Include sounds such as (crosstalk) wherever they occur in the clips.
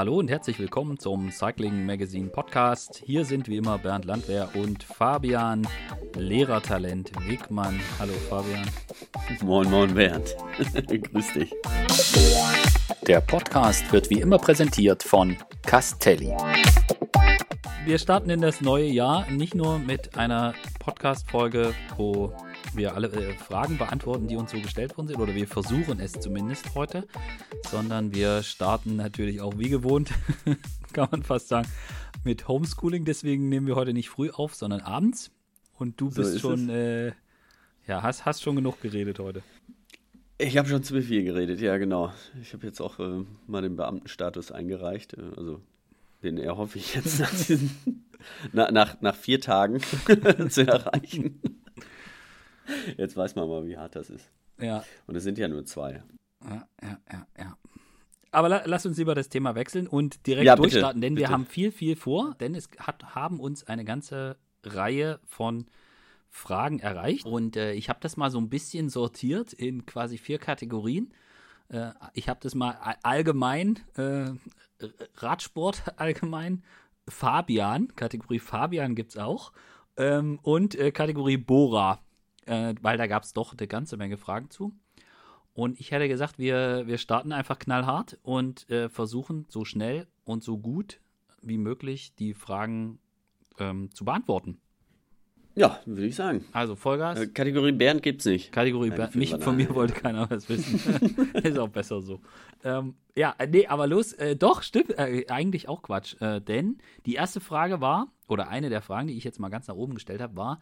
Hallo und herzlich willkommen zum Cycling Magazine Podcast. Hier sind wie immer Bernd Landwehr und Fabian, Lehrertalent Wegmann. Hallo Fabian. Moin, moin Bernd. (laughs) Grüß dich. Der Podcast wird wie immer präsentiert von Castelli. Wir starten in das neue Jahr nicht nur mit einer Podcast-Folge, wo wir alle äh, Fragen beantworten, die uns so gestellt worden sind, oder wir versuchen es zumindest heute, sondern wir starten natürlich auch wie gewohnt, (laughs) kann man fast sagen, mit Homeschooling. Deswegen nehmen wir heute nicht früh auf, sondern abends. Und du bist schon, äh, ja, hast, hast schon genug geredet heute. Ich habe schon zu viel geredet, ja, genau. Ich habe jetzt auch äh, mal den Beamtenstatus eingereicht. Äh, also den erhoffe ich jetzt nach, diesen, (laughs) na, nach, nach vier Tagen (laughs) zu erreichen. Jetzt weiß man mal, wie hart das ist. Ja. Und es sind ja nur zwei. Ja, ja, ja, ja. Aber la lass uns lieber das Thema wechseln und direkt ja, durchstarten, denn bitte. wir haben viel, viel vor, denn es hat, haben uns eine ganze Reihe von Fragen erreicht. Und äh, ich habe das mal so ein bisschen sortiert in quasi vier Kategorien. Äh, ich habe das mal allgemein, äh, Radsport (laughs) allgemein, Fabian, Kategorie Fabian gibt es auch. Ähm, und äh, Kategorie Bora äh, weil da gab es doch eine ganze Menge Fragen zu. Und ich hätte gesagt, wir, wir starten einfach knallhart und äh, versuchen so schnell und so gut wie möglich die Fragen ähm, zu beantworten. Ja, würde ich sagen. Also Vollgas. Äh, Kategorie Bernd gibt es nicht. Kategorie Bernd. Nicht von mir wollte keiner was wissen. (laughs) Ist auch besser so. Ähm, ja, äh, nee, aber los. Äh, doch, stimmt. Äh, eigentlich auch Quatsch. Äh, denn die erste Frage war, oder eine der Fragen, die ich jetzt mal ganz nach oben gestellt habe, war,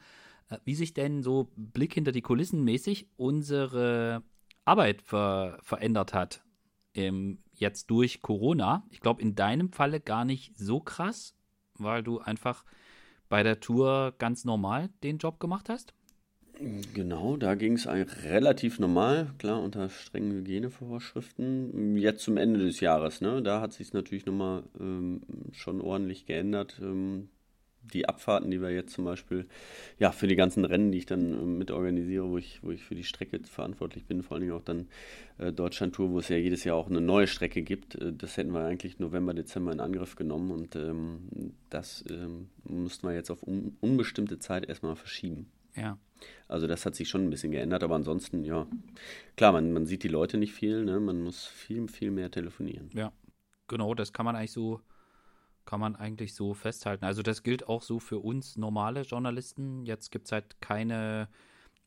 wie sich denn so Blick hinter die Kulissen mäßig unsere Arbeit ver verändert hat. Ähm, jetzt durch Corona. Ich glaube, in deinem Falle gar nicht so krass, weil du einfach bei der Tour ganz normal den Job gemacht hast. Genau, da ging es relativ normal, klar, unter strengen Hygienevorschriften. Jetzt zum Ende des Jahres, ne? Da hat sich es natürlich nochmal ähm, schon ordentlich geändert. Ähm, die Abfahrten, die wir jetzt zum Beispiel, ja, für die ganzen Rennen, die ich dann äh, mit organisiere, wo ich, wo ich für die Strecke verantwortlich bin, vor allen Dingen auch dann äh, Deutschland-Tour, wo es ja jedes Jahr auch eine neue Strecke gibt. Äh, das hätten wir eigentlich November, Dezember in Angriff genommen und ähm, das ähm, mussten wir jetzt auf un unbestimmte Zeit erstmal verschieben. Ja. Also das hat sich schon ein bisschen geändert, aber ansonsten, ja, klar, man, man sieht die Leute nicht viel, ne? man muss viel, viel mehr telefonieren. Ja, genau, das kann man eigentlich so kann man eigentlich so festhalten. Also das gilt auch so für uns normale Journalisten. Jetzt gibt es halt keine,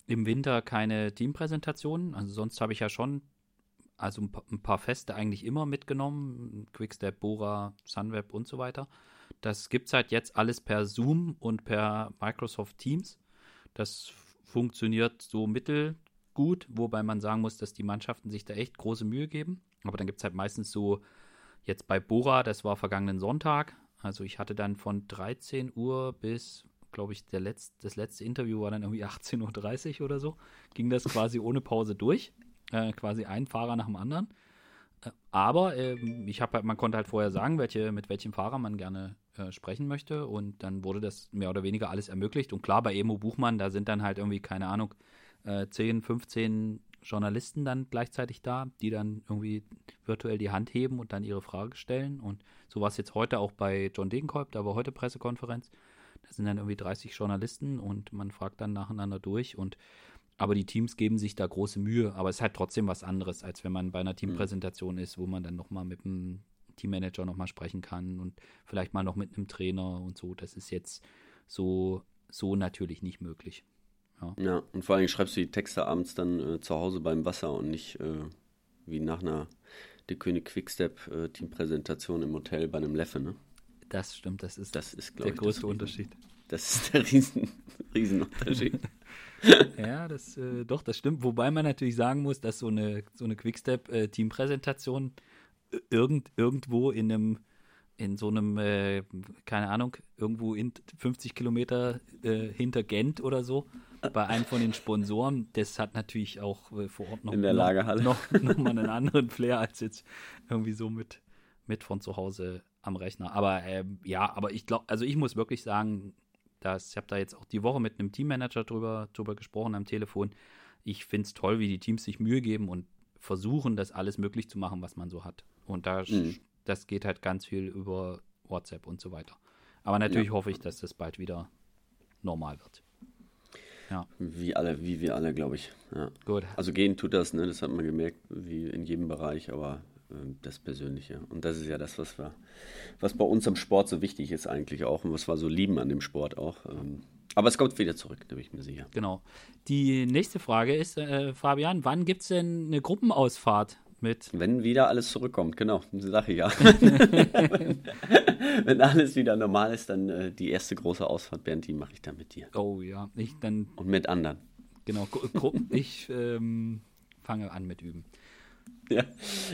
im Winter keine Teampräsentationen. Also sonst habe ich ja schon, also ein paar Feste eigentlich immer mitgenommen. Quickstep, Bora, Sunweb und so weiter. Das gibt es halt jetzt alles per Zoom und per Microsoft Teams. Das funktioniert so mittelgut, wobei man sagen muss, dass die Mannschaften sich da echt große Mühe geben. Aber dann gibt es halt meistens so Jetzt bei Bora, das war vergangenen Sonntag. Also ich hatte dann von 13 Uhr bis, glaube ich, der Letz-, das letzte Interview war dann irgendwie (laughs) 18.30 Uhr oder so. Ging das quasi ohne Pause durch. Äh, quasi ein Fahrer nach dem anderen. Äh, aber äh, ich habe halt, man konnte halt vorher sagen, welche, mit welchem Fahrer man gerne äh, sprechen möchte. Und dann wurde das mehr oder weniger alles ermöglicht. Und klar, bei Emo Buchmann, da sind dann halt irgendwie, keine Ahnung, 10, äh, 15 Journalisten dann gleichzeitig da, die dann irgendwie virtuell die Hand heben und dann ihre Frage stellen. Und so war es jetzt heute auch bei John Degenkolb, da war heute Pressekonferenz. Da sind dann irgendwie 30 Journalisten und man fragt dann nacheinander durch und aber die Teams geben sich da große Mühe, aber es ist halt trotzdem was anderes, als wenn man bei einer Teampräsentation ist, wo man dann nochmal mit dem Teammanager nochmal sprechen kann und vielleicht mal noch mit einem Trainer und so. Das ist jetzt so, so natürlich nicht möglich. Ja. ja, und vor allem schreibst du die Texte abends dann äh, zu Hause beim Wasser und nicht äh, wie nach einer De König Quickstep äh, Teampräsentation im Hotel bei einem Leffe, ne? Das stimmt, das ist, das ist der ich, größte Unterschied. Das ist der riesen, (laughs) Riesenunterschied. (laughs) ja, das, äh, doch, das stimmt. Wobei man natürlich sagen muss, dass so eine, so eine Quickstep-Teampräsentation äh, irgend, irgendwo in einem in so einem, äh, keine Ahnung, irgendwo in 50 Kilometer äh, hinter Gent oder so, bei einem von den Sponsoren, das hat natürlich auch äh, vor Ort noch, in der Lagerhalle. noch, noch, noch mal einen anderen Flair als jetzt irgendwie so mit, mit von zu Hause am Rechner. Aber ähm, ja, aber ich glaube, also ich muss wirklich sagen, dass ich habe da jetzt auch die Woche mit einem Teammanager drüber, drüber gesprochen am Telefon. Ich finde es toll, wie die Teams sich Mühe geben und versuchen, das alles möglich zu machen, was man so hat. Und da mhm. Das geht halt ganz viel über WhatsApp und so weiter. Aber natürlich ja. hoffe ich, dass das bald wieder normal wird. Ja. Wie alle, wie wir alle, glaube ich. Ja. Gut. Also gehen tut das, ne? Das hat man gemerkt, wie in jedem Bereich, aber äh, das Persönliche. Und das ist ja das, was wir, was bei uns am Sport so wichtig ist eigentlich auch und was wir so lieben an dem Sport auch. Ähm, aber es kommt wieder zurück, da bin ich mir sicher. Genau. Die nächste Frage ist, äh, Fabian, wann gibt es denn eine Gruppenausfahrt mit? Wenn wieder alles zurückkommt, genau, sage ich ja. wenn, (laughs) (laughs) wenn, alles wieder normal ist, dann äh, die erste große Ausfahrt, Bernd, die mache ich dann mit dir. Oh ja, ich dann. Und mit anderen. Genau, Gruppen, (laughs) ich ähm, fange an mit Üben. Ja,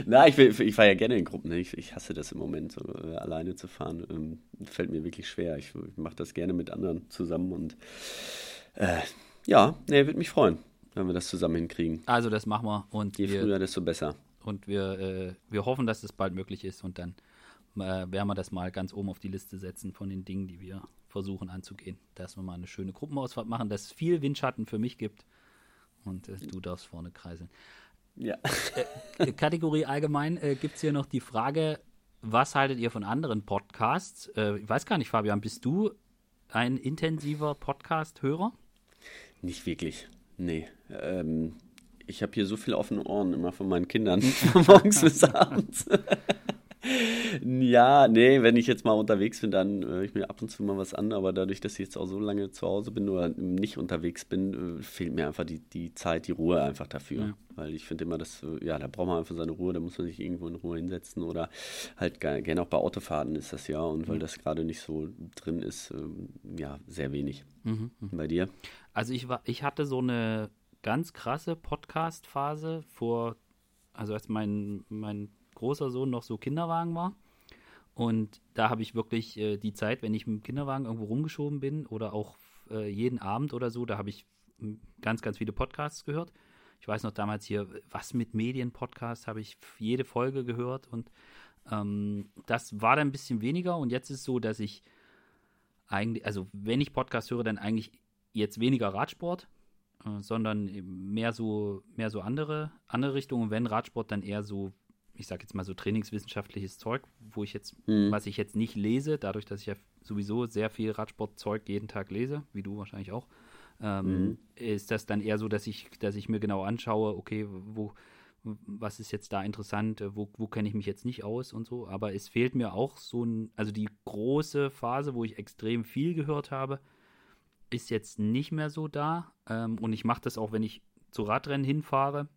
na, ich, ich fahre ja gerne in Gruppen. Ne? Ich, ich hasse das im Moment, so, äh, alleine zu fahren. Ähm, fällt mir wirklich schwer. Ich, ich mache das gerne mit anderen zusammen und äh, ja, nee, würde mich freuen, wenn wir das zusammen hinkriegen. Also das machen wir. Und Je wir, früher, desto besser. Und wir, äh, wir hoffen, dass es bald möglich ist und dann äh, werden wir das mal ganz oben auf die Liste setzen von den Dingen, die wir versuchen anzugehen. Dass wir mal eine schöne Gruppenausfahrt machen, dass es viel Windschatten für mich gibt und äh, du darfst vorne kreiseln. Ja. Äh, Kategorie allgemein äh, gibt es hier noch die Frage, was haltet ihr von anderen Podcasts? Äh, ich weiß gar nicht, Fabian, bist du ein intensiver Podcast-Hörer? Nicht wirklich. Nee. Ähm, ich habe hier so viel offene Ohren immer von meinen Kindern, (laughs) von morgens bis abends. (laughs) ja, nee, wenn ich jetzt mal unterwegs bin, dann höre ich mir ab und zu mal was an, aber dadurch, dass ich jetzt auch so lange zu Hause bin oder nicht unterwegs bin, äh, fehlt mir einfach die, die Zeit, die Ruhe einfach dafür. Ja. Weil ich finde immer, dass, äh, ja, da braucht man einfach seine Ruhe, da muss man sich irgendwo in Ruhe hinsetzen oder halt gerne auch bei Autofahrten ist das ja und weil mhm. das gerade nicht so drin ist, ähm, ja, sehr wenig. Mhm, mhm. Bei dir? Also ich war, ich hatte so eine ganz krasse Podcast-Phase vor, also als mein, mein großer Sohn noch so Kinderwagen war. Und da habe ich wirklich äh, die Zeit, wenn ich mit dem Kinderwagen irgendwo rumgeschoben bin oder auch äh, jeden Abend oder so, da habe ich hm, ganz, ganz viele Podcasts gehört. Ich weiß noch damals hier, was mit Medien-Podcast habe ich jede Folge gehört und ähm, das war dann ein bisschen weniger und jetzt ist es so, dass ich eigentlich, also wenn ich Podcast höre, dann eigentlich jetzt weniger Radsport, sondern mehr so, mehr so andere, andere Richtungen. Wenn Radsport, dann eher so ich sage jetzt mal so trainingswissenschaftliches Zeug, wo ich jetzt, mhm. was ich jetzt nicht lese, dadurch, dass ich ja sowieso sehr viel Radsportzeug jeden Tag lese, wie du wahrscheinlich auch, ähm, mhm. ist das dann eher so, dass ich, dass ich mir genau anschaue, okay, wo, was ist jetzt da interessant, wo, wo kenne ich mich jetzt nicht aus und so. Aber es fehlt mir auch so ein, also die große Phase, wo ich extrem viel gehört habe, ist jetzt nicht mehr so da. Ähm, und ich mache das auch, wenn ich zu Radrennen hinfahre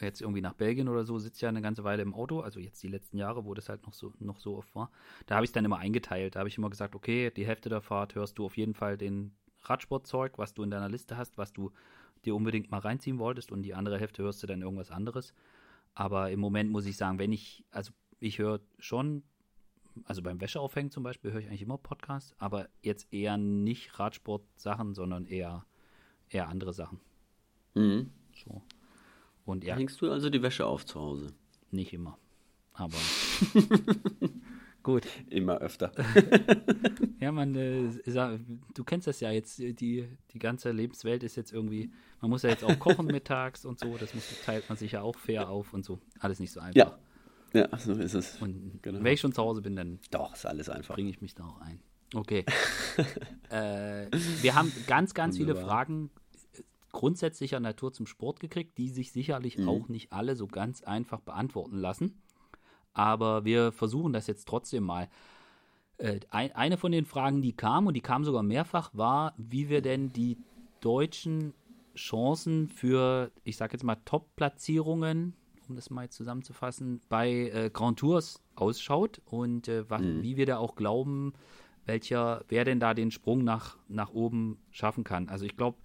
jetzt irgendwie nach Belgien oder so, sitze ja eine ganze Weile im Auto, also jetzt die letzten Jahre, wo das halt noch so, noch so oft war. Da habe ich es dann immer eingeteilt. Da habe ich immer gesagt, okay, die Hälfte der Fahrt hörst du auf jeden Fall den Radsportzeug, was du in deiner Liste hast, was du dir unbedingt mal reinziehen wolltest und die andere Hälfte hörst du dann irgendwas anderes. Aber im Moment muss ich sagen, wenn ich, also ich höre schon, also beim Wäscheaufhängen zum Beispiel höre ich eigentlich immer Podcasts, aber jetzt eher nicht Radsport-Sachen, sondern eher, eher andere Sachen. Mhm. So. Und ja. Hängst du also die Wäsche auf zu Hause? Nicht immer. Aber (laughs) gut. Immer öfter. (laughs) ja, man, äh, du kennst das ja jetzt, die, die ganze Lebenswelt ist jetzt irgendwie, man muss ja jetzt auch kochen (laughs) mittags und so, das muss, teilt man sich ja auch fair auf und so. Alles nicht so einfach. Ja. Ja, so ist es. Und genau. wenn ich schon zu Hause bin, dann Doch, ist alles einfach. bringe ich mich da auch ein. Okay. (laughs) äh, wir haben ganz, ganz Wunderbar. viele Fragen grundsätzlicher Natur zum Sport gekriegt, die sich sicherlich mhm. auch nicht alle so ganz einfach beantworten lassen. Aber wir versuchen das jetzt trotzdem mal. Äh, ein, eine von den Fragen, die kam, und die kam sogar mehrfach, war, wie wir denn die deutschen Chancen für, ich sag jetzt mal, Top-Platzierungen, um das mal zusammenzufassen, bei äh, Grand Tours ausschaut und äh, was, mhm. wie wir da auch glauben, welcher, wer denn da den Sprung nach, nach oben schaffen kann. Also ich glaube,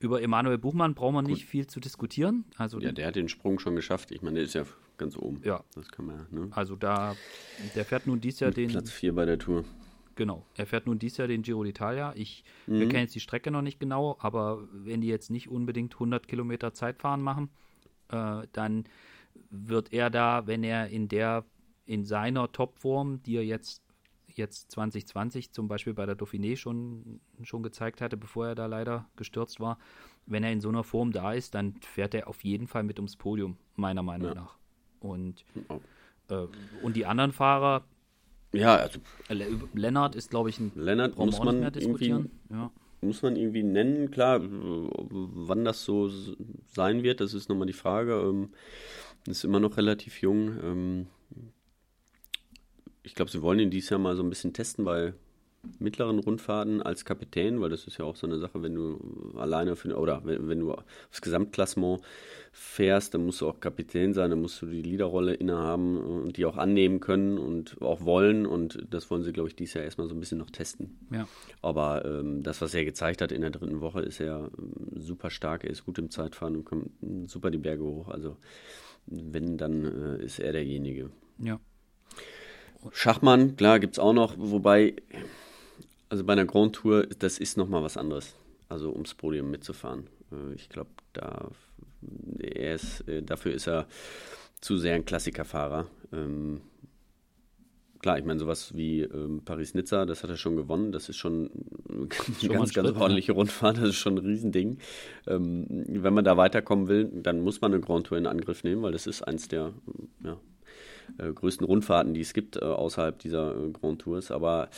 über Emanuel Buchmann brauchen wir nicht viel zu diskutieren. Also, ja, der hat den Sprung schon geschafft. Ich meine, der ist ja ganz oben. Ja. Das kann man ja. Ne? Also da, der fährt nun dies Jahr Mit den. Platz 4 bei der Tour. Genau. Er fährt nun dies Jahr den Giro d'Italia. Ich, mhm. Wir kennen jetzt die Strecke noch nicht genau, aber wenn die jetzt nicht unbedingt 100 Kilometer Zeitfahren machen, äh, dann wird er da, wenn er in der, in seiner Topform, die er jetzt jetzt 2020 zum Beispiel bei der Dauphiné schon, schon gezeigt hatte, bevor er da leider gestürzt war, wenn er in so einer Form da ist, dann fährt er auf jeden Fall mit ums Podium, meiner Meinung ja. nach. Und. Äh, und die anderen Fahrer, Ja, also äh, Lennart ist, glaube ich, ein Lennart muss auch nicht man mehr diskutieren. Ja. Muss man irgendwie nennen, klar, wann das so sein wird, das ist nochmal die Frage. Ähm, ist immer noch relativ jung. Ähm, ich glaube, sie wollen ihn dieses Jahr mal so ein bisschen testen bei mittleren Rundfahrten als Kapitän, weil das ist ja auch so eine Sache, wenn du alleine für, oder wenn, wenn du aufs Gesamtklassement fährst, dann musst du auch Kapitän sein, dann musst du die Leaderrolle innehaben und die auch annehmen können und auch wollen und das wollen sie, glaube ich, dieses Jahr erstmal so ein bisschen noch testen. ja. Aber ähm, das, was er gezeigt hat in der dritten Woche, ist er ähm, super stark. Er ist gut im Zeitfahren und kommt super die Berge hoch. Also, wenn, dann äh, ist er derjenige. ja. Schachmann, klar, gibt es auch noch. Wobei, also bei einer Grand Tour, das ist nochmal was anderes. Also, ums Podium mitzufahren. Äh, ich glaube, da, er ist, äh, dafür ist er zu sehr ein Klassikerfahrer. Ähm, Klar, ich meine, sowas wie ähm, Paris-Nizza, das hat er schon gewonnen. Das ist schon (laughs) eine Schon mal ein ganz, ganz Schritt, ordentliche Rundfahrt. Das ist schon ein Riesending. Ähm, wenn man da weiterkommen will, dann muss man eine Grand Tour in Angriff nehmen, weil das ist eins der ja, äh, größten Rundfahrten, die es gibt äh, außerhalb dieser äh, Grand Tours. Aber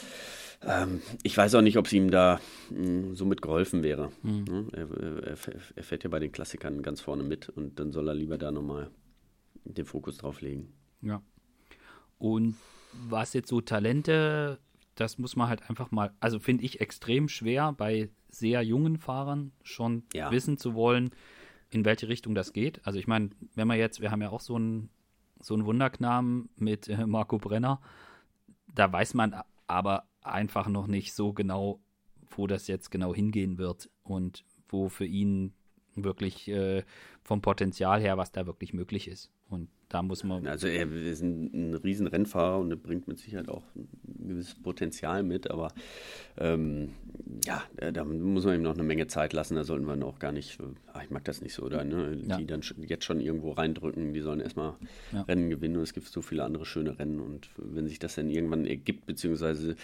ähm, ich weiß auch nicht, ob es ihm da mh, so mit geholfen wäre. Ne? Er, er, er fährt ja bei den Klassikern ganz vorne mit und dann soll er lieber da nochmal den Fokus drauf legen. Ja. Und was jetzt so Talente, das muss man halt einfach mal, also finde ich extrem schwer bei sehr jungen Fahrern schon Ja. wissen zu wollen, in welche Richtung das geht. Also ich meine, wenn wir jetzt, wir haben ja auch so einen so einen Wunderknaben mit äh, Marco Brenner, da weiß man aber einfach noch nicht so genau, wo das jetzt genau hingehen wird und wo für ihn wirklich äh, vom Potenzial her, was da wirklich möglich ist. Und da muss man, Also er ist ein, ein riesen Rennfahrer und er bringt mit Sicherheit auch ein gewisses Potenzial mit, aber ähm, ja, da muss man ihm noch eine Menge Zeit lassen. Da sollten wir ihn auch gar nicht, ah, ich mag das nicht so, oder ne? Ja. Die dann jetzt schon irgendwo reindrücken, die sollen erstmal Ja. Rennen gewinnen und es gibt so viele andere schöne Rennen und wenn sich das dann irgendwann ergibt, beziehungsweise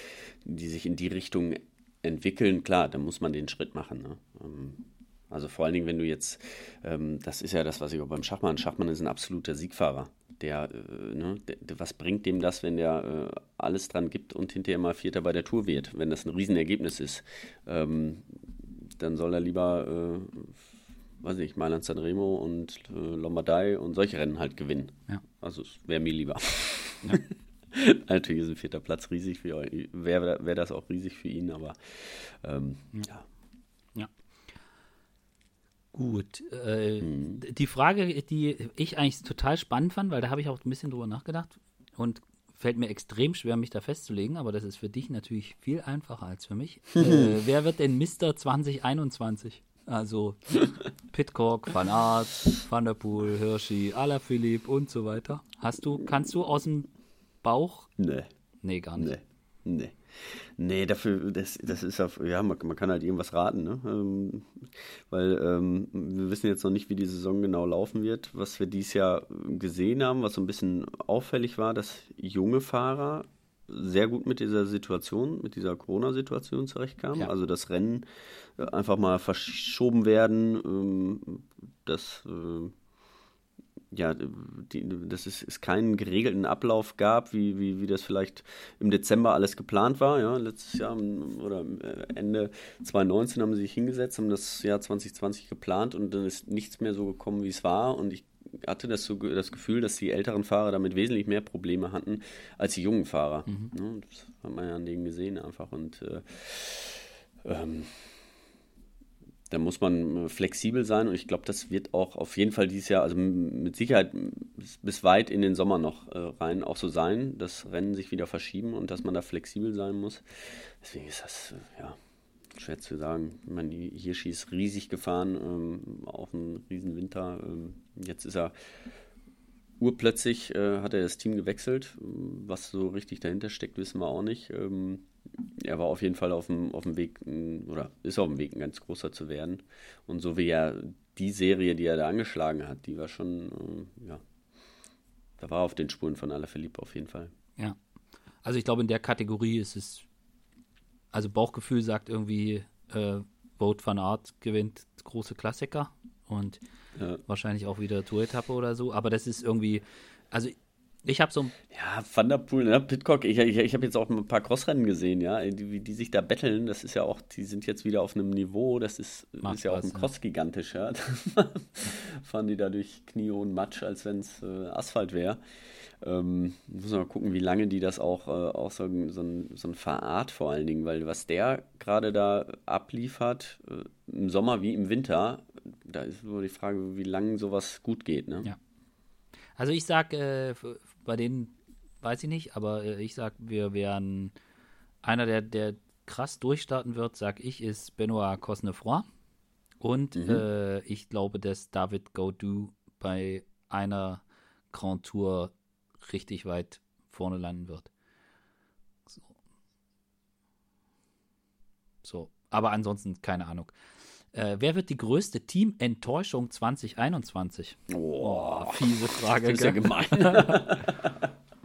die sich in die Richtung entwickeln, klar, dann muss man den Schritt machen. Ne? Ähm, also vor allen Dingen, wenn du jetzt, ähm, das ist ja das, was ich auch beim Schachmann, Schachmann ist ein absoluter Siegfahrer. Der, äh, ne, der, was bringt dem das, wenn der äh, alles dran gibt und hinterher mal Vierter bei der Tour wird, wenn das ein Riesenergebnis ist? Ähm, dann soll er lieber, äh, weiß nicht, Mailand Sanremo und äh, Lombardei und solche Rennen halt gewinnen. Ja. Also es wäre mir lieber. (laughs) Natürlich ist ein vierter Platz riesig für euch, wäre wär das auch riesig für ihn, aber ähm, ja. Gut. Äh, Mhm. Die Frage, die ich eigentlich total spannend fand, weil da habe ich auch ein bisschen drüber nachgedacht und fällt mir extrem schwer, mich da festzulegen, aber das ist für dich natürlich viel einfacher als für mich. (laughs) äh, wer wird denn Mr. 2021? Also (laughs) Pitcock, Van Aert, Van der Poel, Hirschi, Alaphilippe und so weiter. Hast du, kannst du aus dem Bauch? Nee. Nee, gar nicht. Nee, nee. Nee, dafür, das, das ist auf, ja, man, man kann halt irgendwas raten, ne? Ähm, weil ähm, wir wissen jetzt noch nicht, wie die Saison genau laufen wird. Was wir dieses Jahr gesehen haben, was so ein bisschen auffällig war, dass junge Fahrer sehr gut mit dieser Situation, mit dieser Corona-Situation zurechtkamen. Ja. Also das Rennen äh, einfach mal verschoben werden, ähm, das äh, ja, die, dass es, es keinen geregelten Ablauf gab, wie, wie, wie das vielleicht im Dezember alles geplant war. Ja, letztes Jahr im- oder äh, Ende 2019 haben sie sich hingesetzt, haben das Jahr 2020 geplant und dann ist nichts mehr so gekommen, wie es war. Und ich hatte das, so, das Gefühl, dass die älteren Fahrer damit wesentlich mehr Probleme hatten als die jungen Fahrer. Ne, das hat man ja an denen gesehen einfach. Und äh, ähm, da muss man äh, flexibel sein und ich glaube, das wird auch auf jeden Fall dieses Jahr, also mit Sicherheit bis, weit in den Sommer noch äh, rein auch so sein, dass Rennen sich wieder verschieben und dass man da flexibel sein muss. Deswegen ist das, äh, ja, schwer zu sagen. Ich meine, Hirschi ist riesig gefahren, ähm, auch ein riesen Winter. Ähm, jetzt ist er urplötzlich, äh, hat er das Team gewechselt. Was so richtig dahinter steckt, wissen wir auch nicht. Ähm, er war auf jeden Fall auf dem, auf dem Weg, oder ist auf dem Weg, ein ganz großer zu werden. Und so wie er die Serie, die er da angeschlagen hat, die war schon, äh, ja, da war er auf den Spuren von Alaphilippe auf jeden Fall. Ja. Also ich glaube, in der Kategorie ist es, also Bauchgefühl sagt irgendwie, äh, Vote van Art gewinnt große Klassiker und Ja. wahrscheinlich auch wieder Tour-Etappe oder so, aber das ist irgendwie, also Ich habe so Ja, Van der Poel, ne? Pitcock, ich, ich, ich habe jetzt auch ein paar Crossrennen gesehen, ja, die, wie die sich da betteln, das ist ja auch, die sind jetzt wieder auf einem Niveau, das ist, Macht ist ja auch ein. Cross gigantisch, ja. (laughs) Fahren die da durch kniehohen Matsch, als wenn es äh, Asphalt wäre. Ähm, muss man mal gucken, wie lange die das auch, äh, auch so, ein- so, ein, so ein Verart vor allen Dingen, weil was der gerade da abliefert, äh, im Sommer wie im Winter, da ist nur die Frage, wie lange sowas gut geht, ne? Ja. Also ich sag, äh, bei denen weiß ich nicht, aber äh, ich sag, wir wären einer, der, der krass durchstarten wird, sag ich, ist Benoit Cosnefroy. Und äh, ich glaube, dass David Gaudu bei einer Grand Tour richtig weit vorne landen wird. So. So. Aber ansonsten keine Ahnung. Äh, wer wird die größte Teamenttäuschung 2021? Boah, Oh, fiese Frage. (laughs) das ist ja gemein.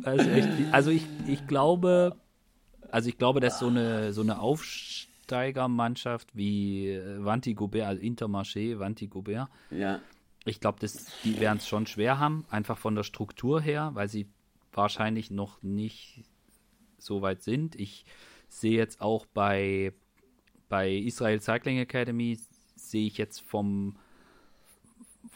Ist echt, also ich, ich glaube, also ich glaube, dass so eine so eine Aufsteigermannschaft wie äh, Vanti Gobert, also Intermarché, Vanti Gobert, ja. ich glaube, dass die werden es schon schwer haben, einfach von der Struktur her, weil sie wahrscheinlich noch nicht so weit sind. Ich sehe jetzt auch bei bei Israel Cycling Academy sehe ich jetzt vom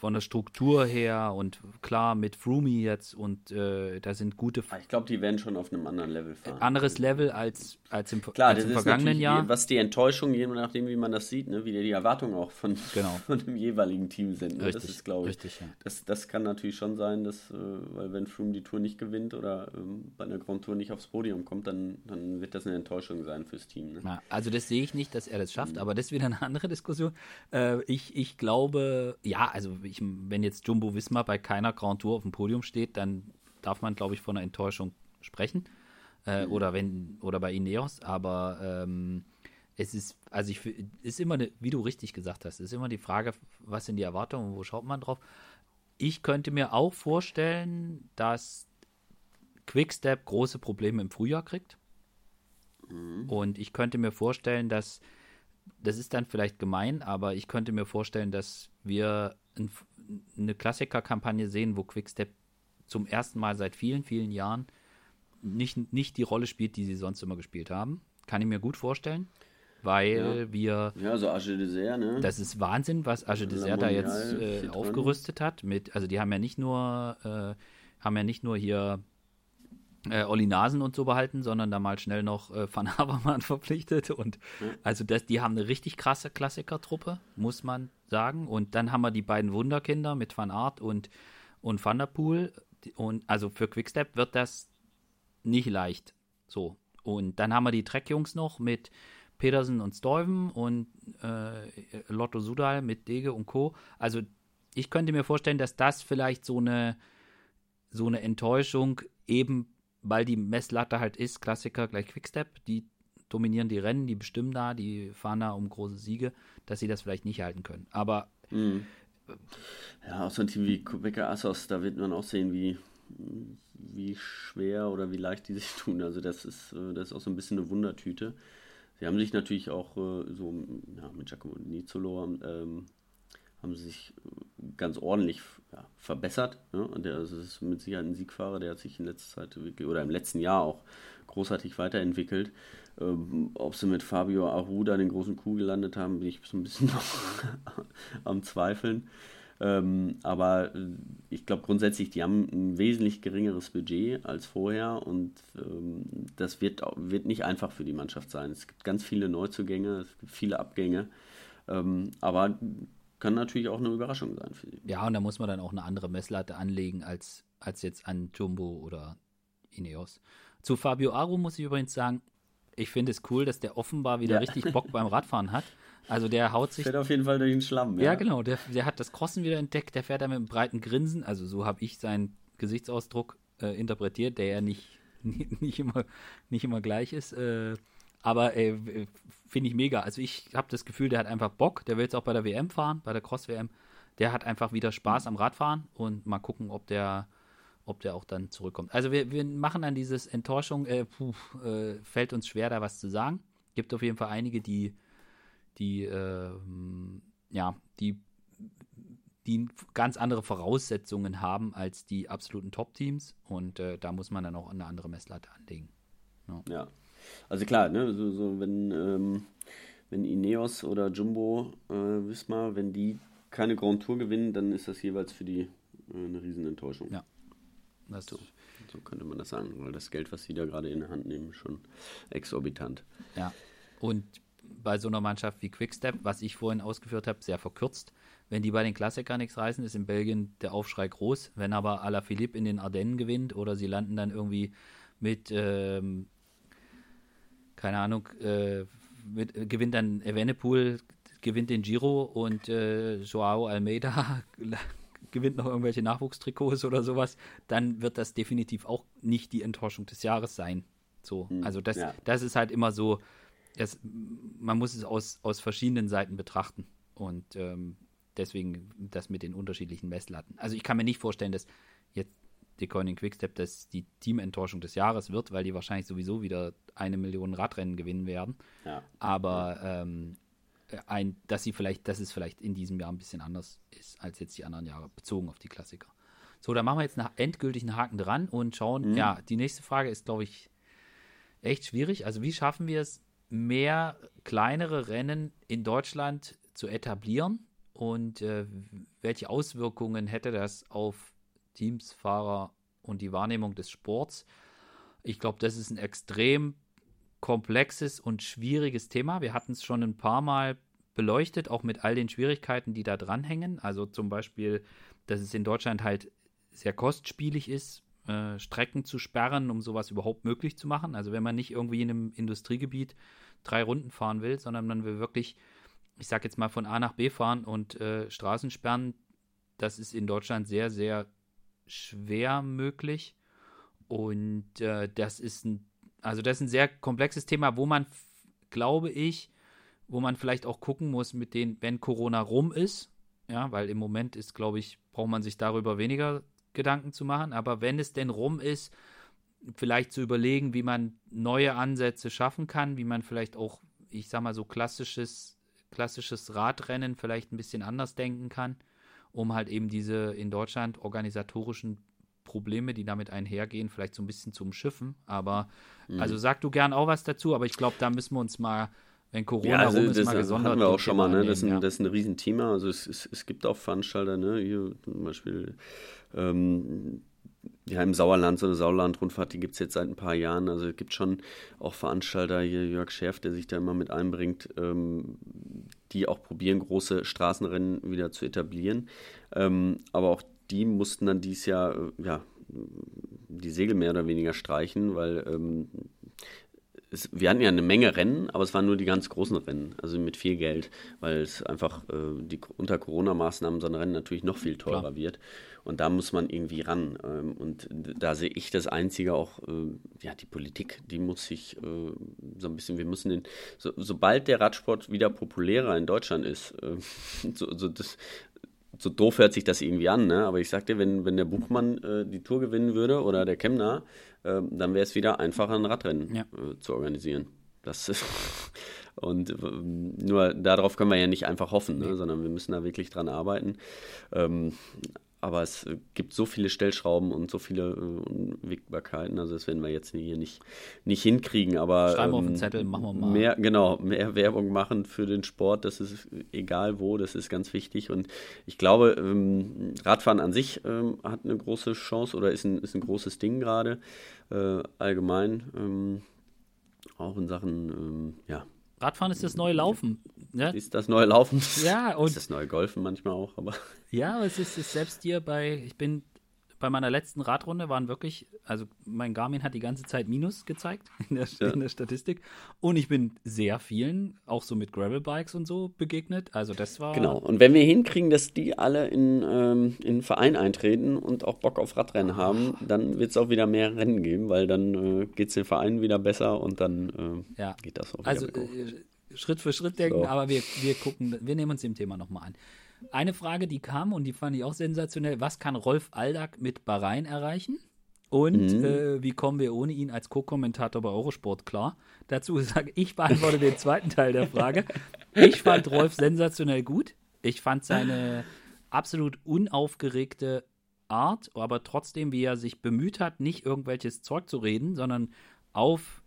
von der Struktur her und klar mit Froome jetzt und äh, da sind gute Ah, Ich glaube, die werden schon auf einem anderen Level fahren. anderes Level als als im, Klar, als das im ist vergangenen Jahr. was die Enttäuschung, je nachdem, wie man das sieht, ne, wie die Erwartungen auch von, Genau. (laughs) von dem jeweiligen Team sind. Ne? Das Richtig, ist, glaube ich, richtig, ja. das, das kann natürlich schon sein, dass, äh, weil wenn Froome die Tour nicht gewinnt oder ähm, bei einer Grand Tour nicht aufs Podium kommt, dann, dann wird das eine Enttäuschung sein fürs Team. Ne? Ja, also das sehe ich nicht, dass er das schafft, aber das ist wieder eine (laughs) andere Diskussion. Äh, ich, ich glaube, ja, also ich, wenn jetzt Jumbo Wismar bei keiner Grand Tour auf dem Podium steht, dann darf man, glaube ich, von einer Enttäuschung sprechen. Äh, Oder wenn, oder bei Ineos, aber ähm, es ist, also ich ist immer, eine, wie du richtig gesagt hast, ist immer die Frage, was sind die Erwartungen und wo schaut man drauf. Ich könnte mir auch vorstellen, dass Quickstep große Probleme im Frühjahr kriegt. Und ich könnte mir vorstellen, dass, das ist dann vielleicht gemein, aber ich könnte mir vorstellen, dass wir ein, eine Klassiker-Kampagne sehen, wo Quickstep zum ersten Mal seit vielen, vielen Jahren nicht, nicht die Rolle spielt, die sie sonst immer gespielt haben. Kann ich mir gut vorstellen, weil wir Ja, so Arche Dessert, ne? das ist Wahnsinn, was Age Dessert da Mondial jetzt äh, aufgerüstet hat. Mit, also die haben ja nicht nur, äh, haben ja nicht nur hier äh, Olli Nasen und so behalten, sondern da mal schnell noch äh, Van Havermann (laughs) verpflichtet. Und also das, die haben eine richtig krasse Klassikertruppe, muss man sagen. Und dann haben wir die beiden Wunderkinder mit Van Aert und, und Van der Poel. Und also für Quickstep wird das nicht leicht. So. Und dann haben wir die Trek-Jungs noch mit Pedersen und Stuyven und äh, Lotto Sudal mit Dege und Co. Also ich könnte mir vorstellen, dass das vielleicht so eine so eine Enttäuschung eben, weil die Messlatte halt ist, Klassiker gleich Quickstep, die dominieren die Rennen, die bestimmen da, die fahren da um große Siege, dass sie das vielleicht nicht halten können. Aber Mhm. Ja, auch so ein Team wie Quebec Assos, da wird man auch sehen, wie, wie schwer oder wie leicht die sich (laughs) tun. Also das ist, äh, das ist auch so ein bisschen eine Wundertüte. Sie haben sich natürlich auch äh, so ja, mit Giacomo Nizzolo ähm, haben sie sich äh, ganz ordentlich ja, verbessert. Ne? Und der also ist mit Sicherheit ein Siegfahrer, der hat sich in letzter Zeit oder im letzten Jahr auch großartig weiterentwickelt. Ähm, ob sie mit Fabio Aruda den großen Kuh gelandet haben, bin ich so ein bisschen (laughs) noch am Zweifeln. Ähm, aber äh, ich glaube grundsätzlich, die haben ein wesentlich geringeres Budget als vorher und ähm, das wird, wird nicht einfach für die Mannschaft sein. Es gibt ganz viele Neuzugänge, es gibt viele Abgänge, ähm, aber kann natürlich auch eine Überraschung sein für sie. ja, und da muss man dann auch eine andere Messlatte anlegen als, als jetzt an Jumbo oder Ineos. Zu Fabio Aru muss ich übrigens sagen, ich finde es cool, dass der offenbar wieder Ja. richtig Bock beim Radfahren hat. Also der haut sich Fährt auf jeden Fall durch den Schlamm. Ja, genau. Der, der hat das Crossen wieder entdeckt. Der fährt da mit einem breiten Grinsen. Also so habe ich seinen Gesichtsausdruck äh, interpretiert, der ja nicht, (laughs) nicht, immer, nicht immer gleich ist. Äh, aber äh, finde ich mega. Also ich habe das Gefühl, der hat einfach Bock. Der will jetzt auch bei der WM fahren, bei der Cross-WM. Der hat einfach wieder Spaß am Radfahren und mal gucken, ob der, ob der auch dann zurückkommt. Also wir, wir machen dann dieses Enttäuschung, äh, puh, äh, fällt uns schwer, da was zu sagen. Gibt auf jeden Fall einige, die, die, ähm, ja, die die ganz andere Voraussetzungen haben als die absoluten Top-Teams. Und äh, da muss man dann auch eine andere Messlatte anlegen. Ja, ja. Also klar, ne, so, so wenn, ähm, wenn Ineos oder Jumbo äh, Wismar, wenn die keine Grand Tour gewinnen, dann ist das jeweils für die äh, eine Riesenenttäuschung. Ja. Das so, so könnte man das sagen, weil das Geld, was sie da gerade in der Hand nehmen, schon exorbitant. Ja. Und bei so einer Mannschaft wie Quickstep, was ich vorhin ausgeführt habe, sehr verkürzt. Wenn die bei den Klassikern nichts reißen, ist in Belgien der Aufschrei groß. Wenn aber Alaphilippe in den Ardennen gewinnt oder sie landen dann irgendwie mit, ähm, keine Ahnung, äh, mit, gewinnt dann Evenepoel, gewinnt den Giro und äh, Joao Almeida (laughs) gewinnt noch irgendwelche Nachwuchstrikots oder sowas, dann wird das definitiv auch nicht die Enttäuschung des Jahres sein. So, hm, also das, ja. das ist halt immer so, das, man muss es aus, aus verschiedenen Seiten betrachten. Und ähm, deswegen das mit den unterschiedlichen Messlatten. Also ich kann mir nicht vorstellen, dass jetzt die Coining Quickstep das die Teamenttäuschung des Jahres wird, weil die wahrscheinlich sowieso wieder eine Million Radrennen gewinnen werden. Ja. Aber ähm, ein, dass sie vielleicht, dass es vielleicht in diesem Jahr ein bisschen anders ist als jetzt die anderen Jahre, bezogen auf die Klassiker. So, dann machen wir jetzt einen endgültigen Haken dran und schauen. Mhm. Ja, die nächste Frage ist, glaube ich, echt schwierig. Also, wie schaffen wir es, mehr kleinere Rennen in Deutschland zu etablieren? Und äh, welche Auswirkungen hätte das auf Teams, Fahrer und die Wahrnehmung des Sports? Ich glaube, das ist ein extrem komplexes und schwieriges Thema. Wir hatten es schon ein paar Mal beleuchtet, auch mit all den Schwierigkeiten, die da dranhängen. Also zum Beispiel, dass es in Deutschland halt sehr kostspielig ist, äh, Strecken zu sperren, um sowas überhaupt möglich zu machen. Also wenn man nicht irgendwie in einem Industriegebiet drei Runden fahren will, sondern man will wirklich, ich sag jetzt mal, von A nach B fahren und äh, Straßen sperren, das ist in Deutschland sehr, sehr schwer möglich. Und äh, das ist ein also das ist ein sehr komplexes Thema, wo man, glaube ich, wo man vielleicht auch gucken muss mit den, wenn Corona rum ist, ja, weil im Moment ist, glaube ich, braucht man sich darüber weniger Gedanken zu machen, aber wenn es denn rum ist, vielleicht zu überlegen, wie man neue Ansätze schaffen kann, wie man vielleicht auch, ich sag mal so klassisches, klassisches Radrennen vielleicht ein bisschen anders denken kann, um halt eben diese in Deutschland organisatorischen Probleme, die damit einhergehen, vielleicht so ein bisschen zu umschiffen. Aber mhm. also sag du gern auch was dazu, aber ich glaube, da müssen wir uns mal, wenn Corona ja, also rum ist, das mal gesondert. hatten wir auch schon mal, ne? das, ist ein, ja. das ist ein Riesenthema. Also es, es, es gibt auch Veranstalter, ne? Hier zum Beispiel ähm, ja, im Sauerland, so eine Sauerland-Rundfahrt, die gibt es jetzt seit ein paar Jahren. Also es gibt schon auch Veranstalter, hier Jörg Schärf, der sich da immer mit einbringt, ähm, die auch probieren, große Straßenrennen wieder zu etablieren. Ähm, aber auch die mussten dann dieses Jahr äh, ja, die Segel mehr oder weniger streichen, weil ähm, es, wir hatten ja eine Menge Rennen, aber es waren nur die ganz großen Rennen, also mit viel Geld, weil es einfach äh, die, unter Corona-Maßnahmen so ein Rennen natürlich noch viel teurer Klar. wird. Und da muss man irgendwie ran. Ähm, und da sehe ich das Einzige auch, äh, ja, die Politik, die muss sich äh, so ein bisschen, wir müssen den, so, sobald der Radsport wieder populärer in Deutschland ist, äh, (laughs) so, so das, so doof hört sich das irgendwie an, ne? aber ich sagte, wenn, wenn der Buchmann äh, die Tour gewinnen würde oder der Kemner, äh, dann wäre es wieder einfacher, ein Radrennen ja. äh, zu organisieren. Das ist (laughs) und nur darauf können wir ja nicht einfach hoffen, ne? sondern wir müssen da wirklich dran arbeiten. Ähm, aber es gibt so viele Stellschrauben und so viele äh, Unwägbarkeiten, also das werden wir jetzt hier nicht, nicht hinkriegen, aber Schreiben ähm, auf den Zettel, machen wir mal. Mehr, genau, mehr Werbung machen für den Sport, das ist egal wo, das ist ganz wichtig und ich glaube, ähm, Radfahren an sich ähm, hat eine große Chance oder ist ein, ist ein großes Ding gerade, äh, allgemein, ähm, auch in Sachen, ähm, ja, Radfahren ist das neue Laufen. Ne? Ist das neue Laufen? Ja, und. Ist das neue Golfen manchmal auch, aber. Ja, es ist, ist selbst hier bei, ich bin bei meiner letzten Radrunde waren wirklich, also mein Garmin hat die ganze Zeit Minus gezeigt (laughs) in der, ja. in der, Statistik. Und ich bin sehr vielen, auch so mit Gravelbikes und so, begegnet. Also das war. Genau. Und wenn wir hinkriegen, dass die alle in, ähm, in einen Verein eintreten und auch Bock auf Radrennen haben, dann wird es auch wieder mehr Rennen geben, weil dann äh, geht es den Vereinen wieder besser und dann äh, ja. geht das auch wieder. Also äh, Schritt für Schritt denken, so. aber wir, wir gucken, wir nehmen uns dem Thema nochmal an. Eine Frage, die kam und die fand ich auch sensationell. Was kann Rolf Aldag mit Bahrain erreichen? Und mhm. äh, wie kommen wir ohne ihn als Co-Kommentator bei Eurosport klar? Dazu sage ich, beantworte den zweiten Teil der Frage. Ich fand Rolf sensationell gut. Ich fand seine absolut unaufgeregte Art, aber trotzdem, wie er sich bemüht hat, nicht irgendwelches Zeug zu reden, sondern auf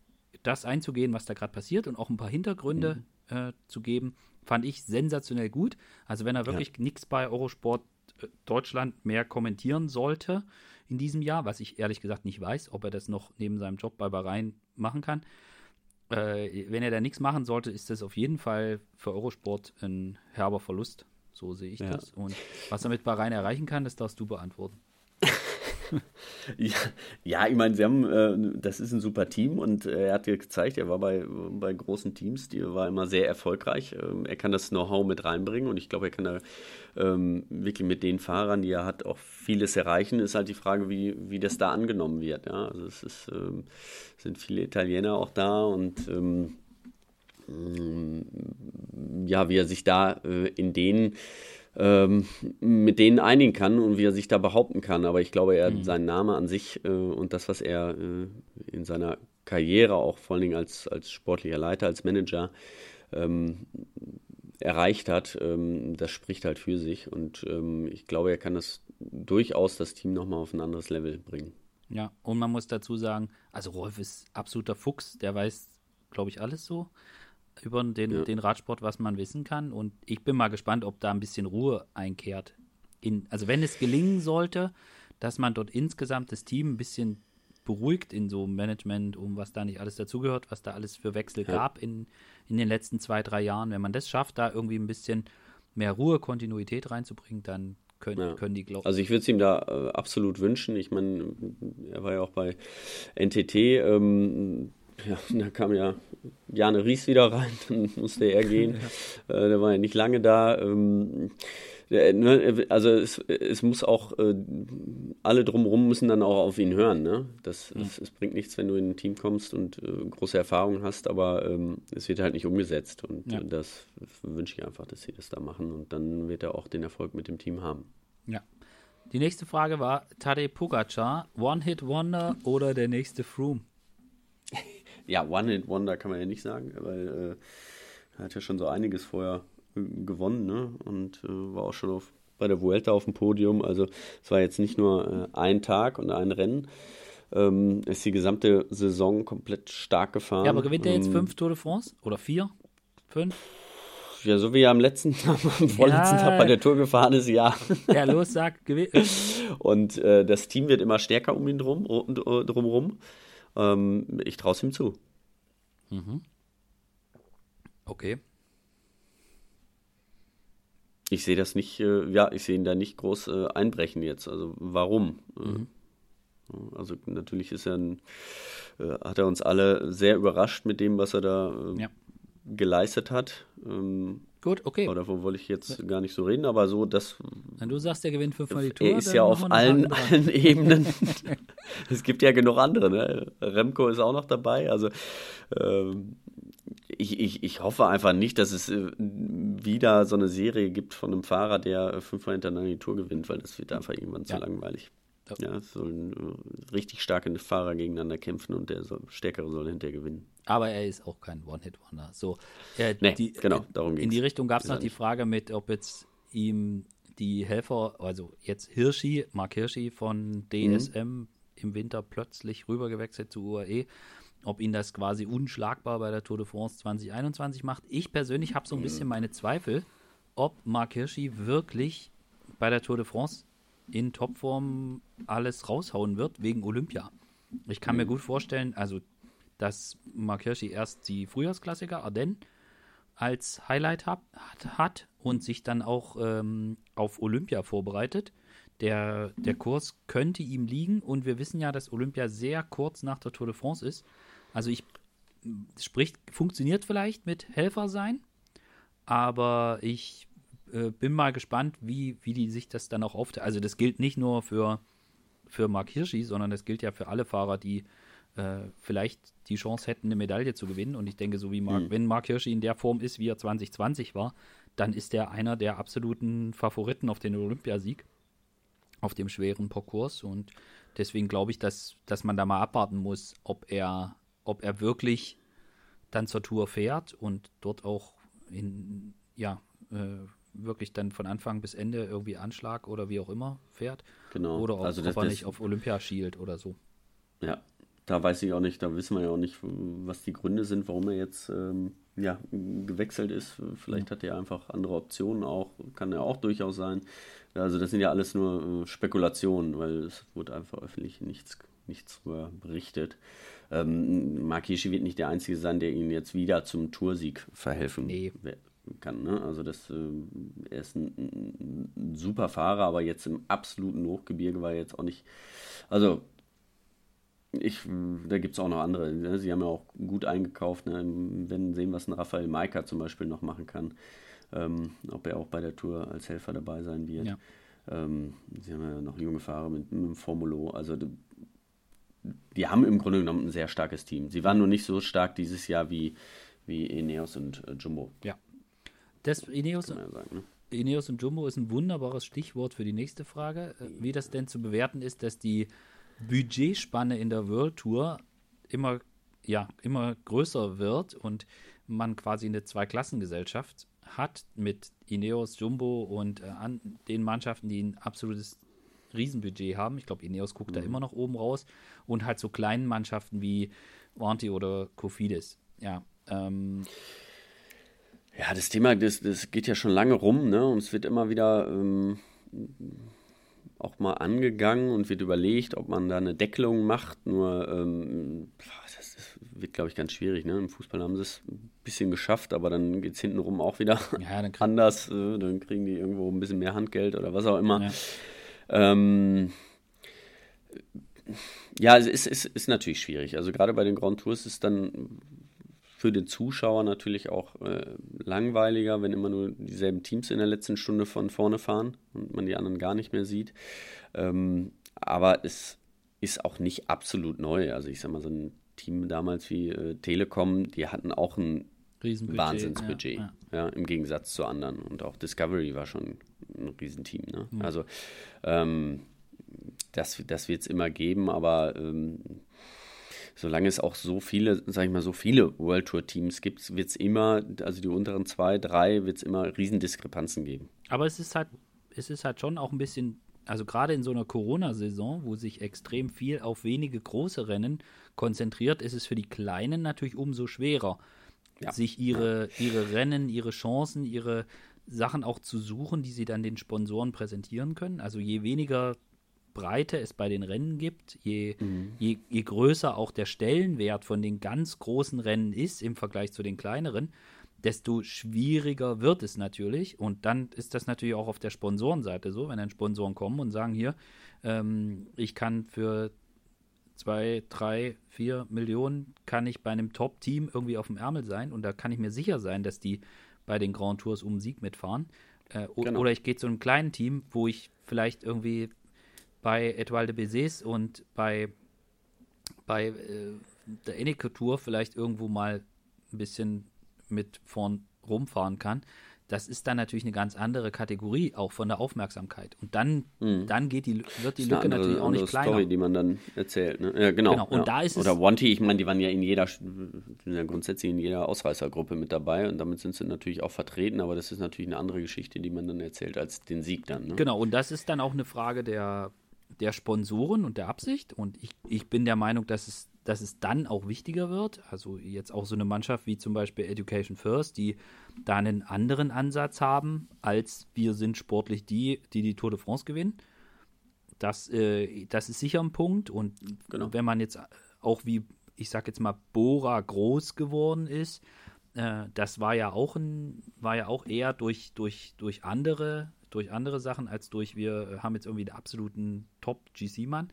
das einzugehen, was da gerade passiert und auch ein paar Hintergründe mhm. äh, zu geben, fand ich sensationell gut. Also wenn er wirklich ja. nichts bei Eurosport äh, Deutschland mehr kommentieren sollte in diesem Jahr, was ich ehrlich gesagt nicht weiß, ob er das noch neben seinem Job bei Bahrain machen kann. Äh, wenn er da nichts machen sollte, ist das auf jeden Fall für Eurosport ein herber Verlust. So sehe ich ja. das. Und was er mit Bahrain erreichen kann, das darfst du beantworten. Ja, ja, ich meine, sie haben, äh, das ist ein super Team und äh, er hat dir gezeigt, er war bei, bei großen Teams, die war immer sehr erfolgreich. Ähm, er kann das Know-how mit reinbringen und ich glaube, er kann da ähm, wirklich mit den Fahrern, die er hat, auch vieles erreichen. Ist halt die Frage, wie, wie das da angenommen wird. Ja? Also es ist, ähm, sind viele Italiener auch da und ähm, ja, wie er sich da äh, in den ähm, mit denen einigen kann und wie er sich da behaupten kann. Aber ich glaube, er mhm. sein Name an sich äh, und das, was er äh, in seiner Karriere auch vor allen Dingen als, als sportlicher Leiter, als Manager ähm, erreicht hat, ähm, das spricht halt für sich. Und ähm, ich glaube, er kann das durchaus das Team nochmal auf ein anderes Level bringen. Ja, und man muss dazu sagen, also Rolf ist absoluter Fuchs, der weiß, glaube ich, alles so über den, ja. den Radsport, was man wissen kann. Und ich bin mal gespannt, ob da ein bisschen Ruhe einkehrt. In, also wenn es gelingen sollte, dass man dort insgesamt das Team ein bisschen beruhigt in so Management, um was da nicht alles dazugehört, was da alles für Wechsel ja. gab in, in den letzten zwei, drei Jahren. Wenn man das schafft, da irgendwie ein bisschen mehr Ruhe, Kontinuität reinzubringen, dann können, ja. können die glauben. Also ich würde es ihm da äh, absolut wünschen. Ich meine, er war ja auch bei NTT. Ähm, ja, da kam ja Jane Ries wieder rein, (laughs) dann musste er gehen. ja. äh, der war ja nicht lange da. Ähm, ne, also es, es muss auch, äh, alle drumherum müssen dann auch auf ihn hören. Ne? Das, mhm. es, es, bringt nichts, wenn du in ein Team kommst und äh, große Erfahrungen hast, aber ähm, es wird halt nicht umgesetzt. Und ja. das wünsche ich einfach, dass sie das da machen. Und dann wird er auch den Erfolg mit dem Team haben. Ja. Die nächste Frage war Tadej Pogacar, One-Hit-Wonder oder der nächste Froome? Ja, One-Hit-Wonder kann man ja nicht sagen, weil äh, er hat ja schon so einiges vorher äh, gewonnen ne? und äh, war auch schon auf, bei der Vuelta auf dem Podium. Also es war jetzt nicht nur äh, ein Tag und ein Rennen. Ähm, ist die gesamte Saison komplett stark gefahren. Ja, aber gewinnt er jetzt ähm, fünf Tour de France? Oder vier? Fünf? Ja, so wie er am letzten, (laughs) am vorletzten ja, Tag bei der Tour gefahren ist, ja. Ja, los, sag, gewinnt. (laughs) Und äh, das Team wird immer stärker um ihn drum, drumherum. Ähm, ich traue es ihm zu. Mhm. Okay. Ich sehe das nicht, äh, ja, ich sehe ihn da nicht groß äh, einbrechen jetzt. Also warum? Äh, mhm. Also natürlich ist er ein, äh, hat er uns alle sehr überrascht mit dem, was er da äh, ja. geleistet hat. Ähm, Gut, okay. Aber davon wollte ich jetzt gar nicht so reden, aber so, dass. Wenn du sagst, er gewinnt fünfmal die Tour. Er ist ja auf allen, allen Ebenen. (laughs) (laughs) es gibt ja genug andere, ne? Remco ist auch noch dabei. Also ähm, ich, ich, ich hoffe einfach nicht, dass es äh, wieder so eine Serie gibt von einem Fahrer, der fünfmal hintereinander die Tour gewinnt, weil das wird einfach irgendwann ja. zu langweilig. Ja, sollen äh, richtig starke Fahrer gegeneinander kämpfen und der soll, Stärkere soll hinterher gewinnen. Aber er ist auch kein One-Hit-Wonder. So, äh, nee, die, genau, darum geht's. In die Richtung gab es noch die Frage mit, ob jetzt ihm die Helfer, also jetzt Hirschi, Mark Hirschi von DSM mhm. Im Winter plötzlich rübergewechselt zu UAE, ob ihn das quasi unschlagbar bei der Tour de France 2021 macht. Ich persönlich habe so ein bisschen meine Zweifel, ob Mark Hirschi wirklich bei der Tour de France in Topform alles raushauen wird wegen Olympia. Ich kann mir mhm. gut vorstellen, also dass Mark Hirschi erst die Frühjahrsklassiker Ardennes als Highlight hat, hat und sich dann auch ähm, auf Olympia vorbereitet. Der, der Kurs könnte ihm liegen und wir wissen ja, dass Olympia sehr kurz nach der Tour de France ist. Also ich spricht, funktioniert vielleicht mit Helfer sein, aber ich äh, bin mal gespannt, wie, wie die sich das dann auch aufteilen. Also das gilt nicht nur für, für Mark Hirschi, sondern das gilt ja für alle Fahrer, die äh, vielleicht die Chance hätten, eine Medaille zu gewinnen. Und ich denke, so wie Mark, mhm. wenn Mark Hirschi in der Form ist, wie er 2020 war, dann ist er einer der absoluten Favoriten auf den Olympiasieg, auf dem schweren Parcours. Und deswegen glaube ich, dass, dass man da mal abwarten muss, ob er, ob er wirklich dann zur Tour fährt und dort auch in, ja, äh, wirklich dann von Anfang bis Ende irgendwie Anschlag oder wie auch immer fährt. Genau. Oder ob, also das, ob er nicht auf Olympia schielt oder so. Ja, da weiß ich auch nicht, da wissen wir ja auch nicht, was die Gründe sind, warum er jetzt ähm, ja, gewechselt ist. Vielleicht hat er einfach andere Optionen auch, kann er auch durchaus sein. Also das sind ja alles nur äh, Spekulationen, weil es wurde einfach öffentlich nichts, nichts darüber berichtet. Ähm, Mark Hirschi wird nicht der Einzige sein, der ihn jetzt wieder zum Toursieg verhelfen Nee. kann. Ne? Also das, äh, er ist ein, ein super Fahrer, aber jetzt im absoluten Hochgebirge war er jetzt auch nicht. Also ich, da gibt es auch noch andere. Ne? Sie haben ja auch gut eingekauft. Ne? Wenn sehen, was ein Raphael Maika zum Beispiel noch machen kann. Ähm, ob er auch bei der Tour als Helfer dabei sein wird. Ja. Ähm, sie haben ja noch junge Fahrer mit, mit dem Formulo. Also die, die haben im Grunde genommen ein sehr starkes Team. Sie waren nur nicht so stark dieses Jahr wie, wie Ineos und äh, Jumbo. Ja. Das Ineos, ja sagen, ne? Ineos und Jumbo ist ein wunderbares Stichwort für die nächste Frage. Äh, Wie das denn zu bewerten ist, dass die Budgetspanne in der World Tour immer, ja, immer größer wird und man quasi eine Zweiklassengesellschaft hat mit Ineos, Jumbo und äh, den Mannschaften, die ein absolutes Riesenbudget haben. Ich glaube, Ineos guckt da immer noch oben raus und halt so kleinen Mannschaften wie Wanty oder Kofidis. Ja, ähm, Ja, das Thema, das, das geht ja schon lange rum, ne? Und es wird immer wieder ähm, auch mal angegangen und wird überlegt, ob man da eine Deckelung macht. Nur ähm, das, das wird, glaube ich, ganz schwierig. Ne? Im Fußball haben sie es ein bisschen geschafft, aber dann geht es hintenrum auch wieder (laughs) ja, dann (laughs) anders. Äh, dann kriegen die irgendwo ein bisschen mehr Handgeld oder was auch immer. Ja. Ähm, ja, es ist, ist, ist natürlich schwierig. Also gerade bei den Grand Tours ist dann für den Zuschauer natürlich auch äh, langweiliger, wenn immer nur dieselben Teams in der letzten Stunde von vorne fahren und man die anderen gar nicht mehr sieht. Ähm, aber es ist auch nicht absolut neu. Also ich sag mal, so ein Team damals wie äh, Telekom, die hatten auch ein Riesenbudget. Wahnsinnsbudget, Ja, ja, ja. im Gegensatz zu anderen. Und auch Discovery war schon ein Riesenteam. Ne? Mhm. Also ähm, das, das wird es immer geben, aber ähm, solange es auch so viele, sag ich mal, so viele World Tour Teams gibt, wird es immer, also die unteren zwei, drei, wird es immer Riesendiskrepanzen geben. Aber es ist halt, es ist halt schon auch ein bisschen, also gerade in so einer Corona-Saison, wo sich extrem viel auf wenige große Rennen konzentriert, ist es für die Kleinen natürlich umso schwerer, Ja. sich ihre, ihre Rennen, ihre Chancen, ihre Sachen auch zu suchen, die sie dann den Sponsoren präsentieren können. Also je weniger Breite es bei den Rennen gibt, je, je, je größer auch der Stellenwert von den ganz großen Rennen ist im Vergleich zu den kleineren, desto schwieriger wird es natürlich. Und dann ist das natürlich auch auf der Sponsorenseite so, wenn dann Sponsoren kommen und sagen, hier, ähm, ich kann für zwei, drei, vier Millionen kann ich bei einem Top-Team irgendwie auf dem Ärmel sein und da kann ich mir sicher sein, dass die bei den Grand Tours um Sieg mitfahren. Äh, Genau. Oder ich gehe zu einem kleinen Team, wo ich vielleicht irgendwie bei Etoile de Bezés und bei, bei äh, der Eneco Tour vielleicht irgendwo mal ein bisschen mit vorn rumfahren kann. Das ist dann natürlich eine ganz andere Kategorie, auch von der Aufmerksamkeit. Und dann, dann geht die, wird die Mhm. Lücke andere, natürlich auch nicht kleiner. Story, die man dann erzählt. Ne? Ja, genau. Genau, und ja. da ist Oder Wanty, ich meine, die waren ja in jeder, ja grundsätzlich in jeder Ausreißergruppe mit dabei und damit sind sie natürlich auch vertreten, aber das ist natürlich eine andere Geschichte, die man dann erzählt als den Sieg dann. Ne? Genau, und das ist dann auch eine Frage der, der Sponsoren und der Absicht. Und ich, ich bin der Meinung, dass es, dass es dann auch wichtiger wird. Also jetzt auch so eine Mannschaft wie zum Beispiel Education First, die da einen anderen Ansatz haben, als wir sind sportlich die, die die Tour de France gewinnen. Das, äh, das ist sicher ein Punkt. Und Genau. wenn man jetzt auch wie, ich sag jetzt mal, Bora groß geworden ist, äh, das war ja auch ein, war ja auch eher durch, durch, durch andere, durch andere Sachen, als durch wir haben jetzt irgendwie den absoluten Top-GC-Mann,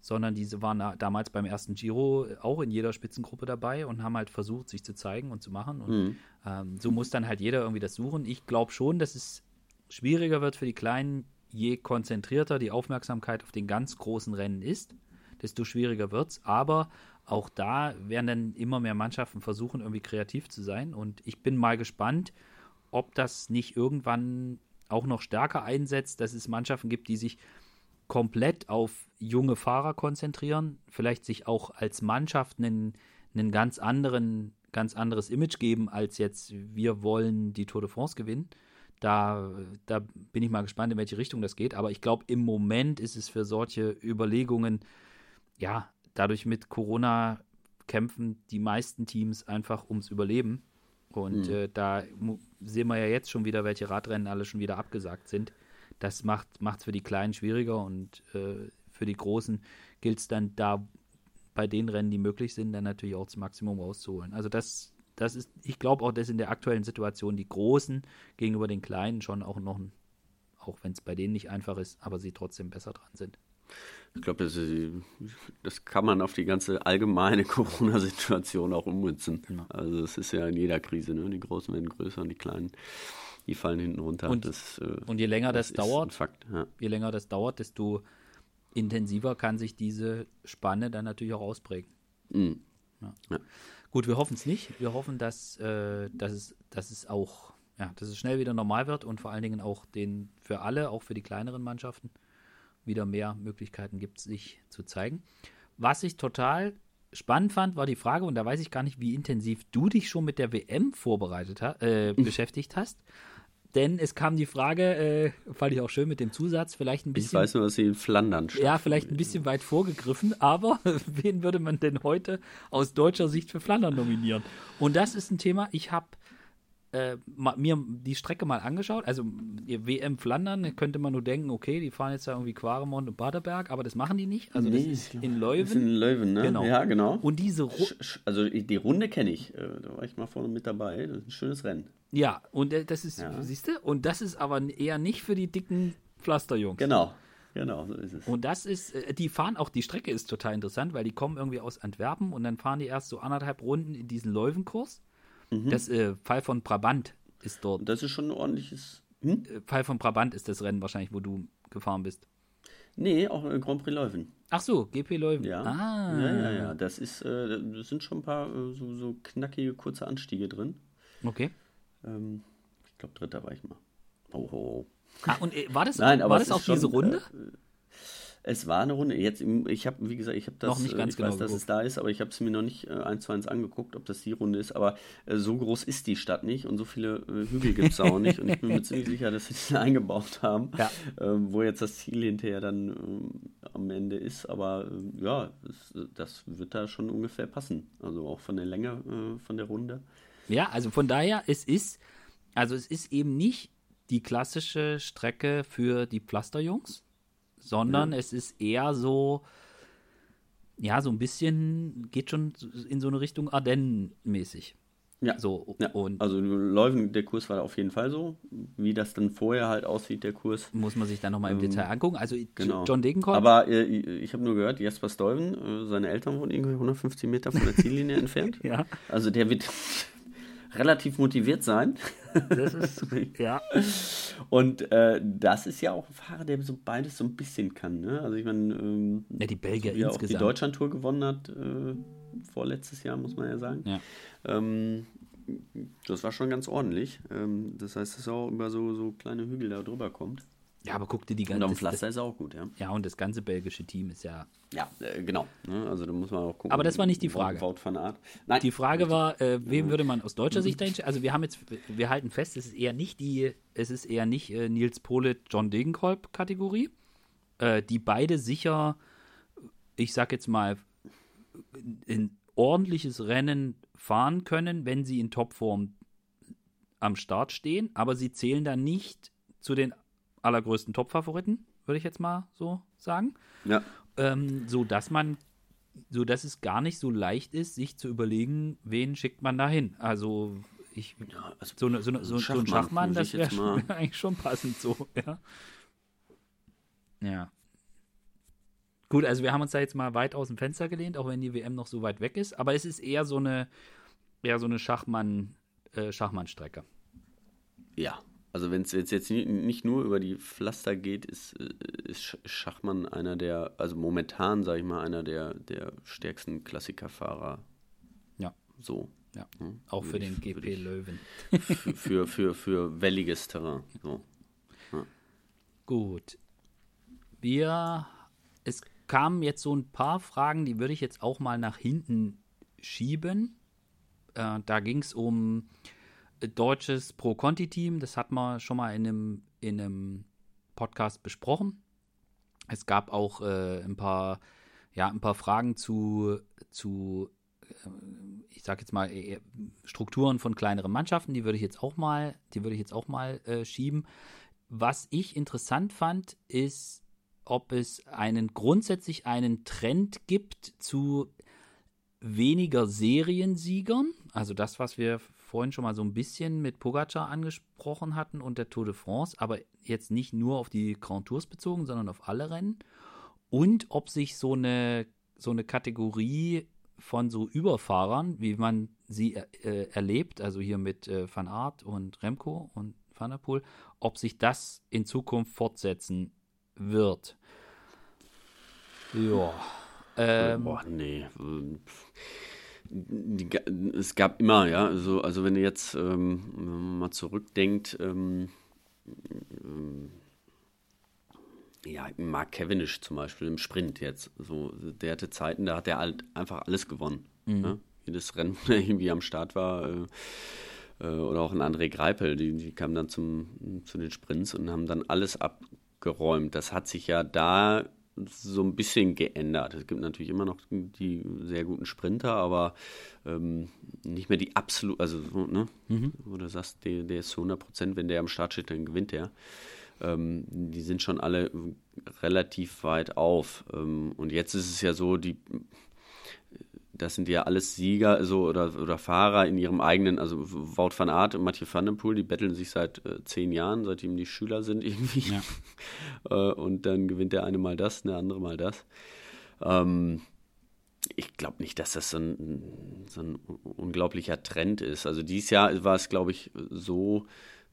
sondern diese waren da- damals beim ersten Giro auch in jeder Spitzengruppe dabei und haben halt versucht, sich zu zeigen und zu machen. Und ähm, so muss dann halt jeder irgendwie das suchen. Ich glaube schon, dass es schwieriger wird für die Kleinen, je konzentrierter die Aufmerksamkeit auf den ganz großen Rennen ist, desto schwieriger wird's. Aber auch da werden dann immer mehr Mannschaften versuchen, irgendwie kreativ zu sein. Und ich bin mal gespannt, ob das nicht irgendwann auch noch stärker einsetzt, dass es Mannschaften gibt, die sich komplett auf junge Fahrer konzentrieren, vielleicht sich auch als Mannschaft einen, einen ganz anderen, ganz anderes Image geben, als jetzt wir wollen die Tour de France gewinnen. Da, da bin ich mal gespannt, in welche Richtung das geht. Aber ich glaube, im Moment ist es für solche Überlegungen, ja, dadurch mit Corona kämpfen die meisten Teams einfach ums Überleben. Und mhm. äh, da sehen wir ja jetzt schon wieder, welche Radrennen alle schon wieder abgesagt sind. Das macht es für die Kleinen schwieriger und äh, für die Großen gilt es dann da bei den Rennen, die möglich sind, dann natürlich auch das Maximum rauszuholen. Also das, das ist, ich glaube auch, dass in der aktuellen Situation die Großen gegenüber den Kleinen schon auch noch, auch wenn es bei denen nicht einfach ist, aber sie trotzdem besser dran sind. Ich glaube, das, das, kann man auf die ganze allgemeine (laughs) Corona-Situation auch ummünzen. Ja. Also es ist ja in jeder Krise, ne? Die Großen werden größer und die Kleinen, die fallen hinten runter. Und, das, äh, und je länger das, das dauert, Fakt, ja. je länger das dauert, desto intensiver kann sich diese Spanne dann natürlich auch ausprägen. Mhm. Ja. Ja. Gut, wir hoffen es nicht. Wir hoffen, dass, äh, dass, es, dass es auch, ja, dass es schnell wieder normal wird und vor allen Dingen auch den für alle, auch für die kleineren Mannschaften, wieder mehr Möglichkeiten gibt, sich zu zeigen. Was ich total spannend fand, war die Frage, und da weiß ich gar nicht, wie intensiv du dich schon mit der WM vorbereitet äh, (laughs) beschäftigt hast. Denn es kam die Frage, äh, fand ich auch schön mit dem Zusatz, vielleicht ein bisschen. Ich weiß nur, dass sie in Flandern steht. Ja, vielleicht ein bisschen weit vorgegriffen, aber (laughs) wen würde man denn heute aus deutscher Sicht für Flandern nominieren? Und das ist ein Thema, ich habe äh, mir die Strecke mal angeschaut. Also WM Flandern könnte man nur denken, okay, die fahren jetzt da irgendwie Quaremont und Baderberg, aber das machen die nicht. Also nee, das ist in Leuven. Das ist in Leuven, ne? Genau. Ja, genau. Und diese Ru Also die Runde kenne ich. Äh, da war ich mal vorne mit dabei. Das ist ein schönes Rennen. Ja, und äh, das ist, ja. siehst du, und das ist aber eher nicht für die dicken Pflasterjungs. Genau. Genau, so ist es. Und das ist, die fahren auch, die Strecke ist total interessant, weil die kommen irgendwie aus Antwerpen und dann fahren die erst so anderthalb Runden in diesen Leuvenkurs Mhm. Das äh, Fall von Brabant ist dort. Das ist schon ein ordentliches. Hm? Äh, Fall von Brabant ist das Rennen wahrscheinlich, wo du gefahren bist. Nee, auch äh, Grand Prix Leuven. Ach so, GP Leuven. Ja. Ah. Ja, ja, ja. Das ist, äh, das sind schon ein paar äh, so, so, knackige, kurze Anstiege drin. Okay. Ähm, ich glaube, dritter war ich mal. Oh, oh, oh. Ah, und äh, war das, Nein, war das auch diese Runde? Äh, es war eine Runde. Jetzt, ich habe, wie gesagt, ich habe das, noch nicht ganz ich genau weiß, dass es da ist, aber ich habe es mir noch nicht äh, eins zu eins angeguckt, ob das die Runde ist. Aber äh, so groß ist die Stadt nicht und so viele äh, Hügel gibt es auch nicht. Und ich bin mir ziemlich (laughs) sicher, dass sie das eingebaut haben, ja. ähm, wo jetzt das Ziel hinterher dann ähm, am Ende ist. Aber äh, ja, das, wird da schon ungefähr passen. Also auch von der Länge äh, von der Runde. Ja, also von daher, es ist, also es ist eben nicht die klassische Strecke für die Pflasterjungs sondern ja. es ist eher so, ja, so ein bisschen, geht schon in so eine Richtung Ardennen-mäßig. Ja. So, ja. Und also Läufen, der Kurs war auf jeden Fall so. Wie das dann vorher halt aussieht, der Kurs. Muss man sich dann nochmal im ähm, Detail angucken. Also genau. John Degenkolb. Aber äh, ich habe nur gehört, Jasper Stuyven, äh, seine Eltern wohnen irgendwie 150 Meter von der Ziellinie (laughs) entfernt. Ja. Also der wird relativ motiviert sein. Das ist, (laughs) ja. Und äh, das ist ja auch ein Fahrer, der so beides so ein bisschen kann. Ne? Also ich meine, ähm, ja, die Belgier so insgesamt. auch die Deutschlandtour gewonnen hat, äh, vorletztes Jahr, muss man ja sagen. Ja. Ähm, das war schon ganz ordentlich. Ähm, das heißt, dass er auch über so, so kleine Hügel da drüber kommt. Ja, aber guck dir die ganze. Und am Pflaster ist er auch gut, ja. Ja, und das ganze belgische Team ist ja. Ja, äh, genau. Ne? Also da muss man auch gucken. Aber das war nicht die Frage. Wout van Art. Nein. Die Frage war, äh, wem ja. würde man aus deutscher Sicht dahin Also wir haben jetzt, wir halten fest, es ist eher nicht die, es ist eher nicht äh, Nils Pole, John Degenkolb Kategorie, äh, die beide sicher, ich sag jetzt mal, ein ordentliches Rennen fahren können, wenn sie in Topform am Start stehen, aber sie zählen dann nicht zu den allergrößten Top-Favoriten, würde ich jetzt mal so sagen. Ja. Ähm, so dass man, so dass es gar nicht so leicht ist, sich zu überlegen, wen schickt man da hin. Also ich, ja, also so, eine, so, eine, so, so, ein Schachmann, das wäre (laughs) eigentlich schon passend so, ja. Ja. Gut, also wir haben uns da jetzt mal weit aus dem Fenster gelehnt, auch wenn die WM noch so weit weg ist, aber es ist eher so eine, eher so eine Schachmann, äh, Schachmannstrecke. Ja, also wenn es jetzt nicht nur über die Pflaster geht, ist, äh, ist Schachmann einer der, also momentan sage ich mal, einer der, der stärksten Klassikerfahrer. Ja. So. Ja. Hm? Auch für den GP ich, Löwen. für, für, für, für welliges Terrain. So. Ja. Gut. Wir, es kamen jetzt so ein paar Fragen, die würde ich jetzt auch mal nach hinten schieben. Äh, da ging es um deutsches Pro-Conti-Team. Das hat man schon mal in einem, in einem Podcast besprochen. Es gab auch äh, ein paar, ja, ein paar Fragen zu, zu äh, ich sage jetzt mal, Strukturen von kleineren Mannschaften, die würde ich jetzt auch mal, die würde ich jetzt auch mal äh, schieben. Was ich interessant fand, ist, ob es einen grundsätzlich einen Trend gibt zu weniger Seriensiegern. Also das, was wir vorhin schon mal so ein bisschen mit Pogacar angesprochen hatten und der Tour de France, aber jetzt nicht nur auf die Grand Tours bezogen, sondern auf alle Rennen. Und ob sich so eine, so eine Kategorie von so Überfahrern, wie man sie äh, erlebt, also hier mit äh, Van Aert und Remco und Van der Poel, ob sich das in Zukunft fortsetzen wird. Ja. Ähm, Boah, nee. Es gab immer, ja, also, also wenn ihr jetzt ähm, mal zurückdenkt, ähm, ähm, ja, Mark Cavendish zum Beispiel im Sprint jetzt, so, der hatte Zeiten, da hat er halt einfach alles gewonnen. Mhm. Ne? Jedes Rennen, (laughs) der irgendwie am Start war, äh, äh, oder auch ein André Greipel, die, die kamen dann zum, zu den Sprints und haben dann alles abgeräumt. Das hat sich ja da so ein bisschen geändert. Es gibt natürlich immer noch die sehr guten Sprinter, aber ähm, nicht mehr die absolut, also ne, mhm. wo du sagst, der, der ist zu 100 Prozent, wenn der am Start steht, dann gewinnt der. Ähm, die sind schon alle relativ weit auf. Ähm, und jetzt ist es ja so, die das sind ja alles Sieger so oder, oder Fahrer in ihrem eigenen, also Wout van Aert und Mathieu van der Poel, die betteln sich seit äh, zehn Jahren, seitdem die Schüler sind irgendwie. Ja. (laughs) äh, und dann gewinnt der eine mal das, der andere mal das. Ähm, ich glaube nicht, dass das so ein, so ein, unglaublicher Trend ist. Also dieses Jahr war es, glaube ich, so,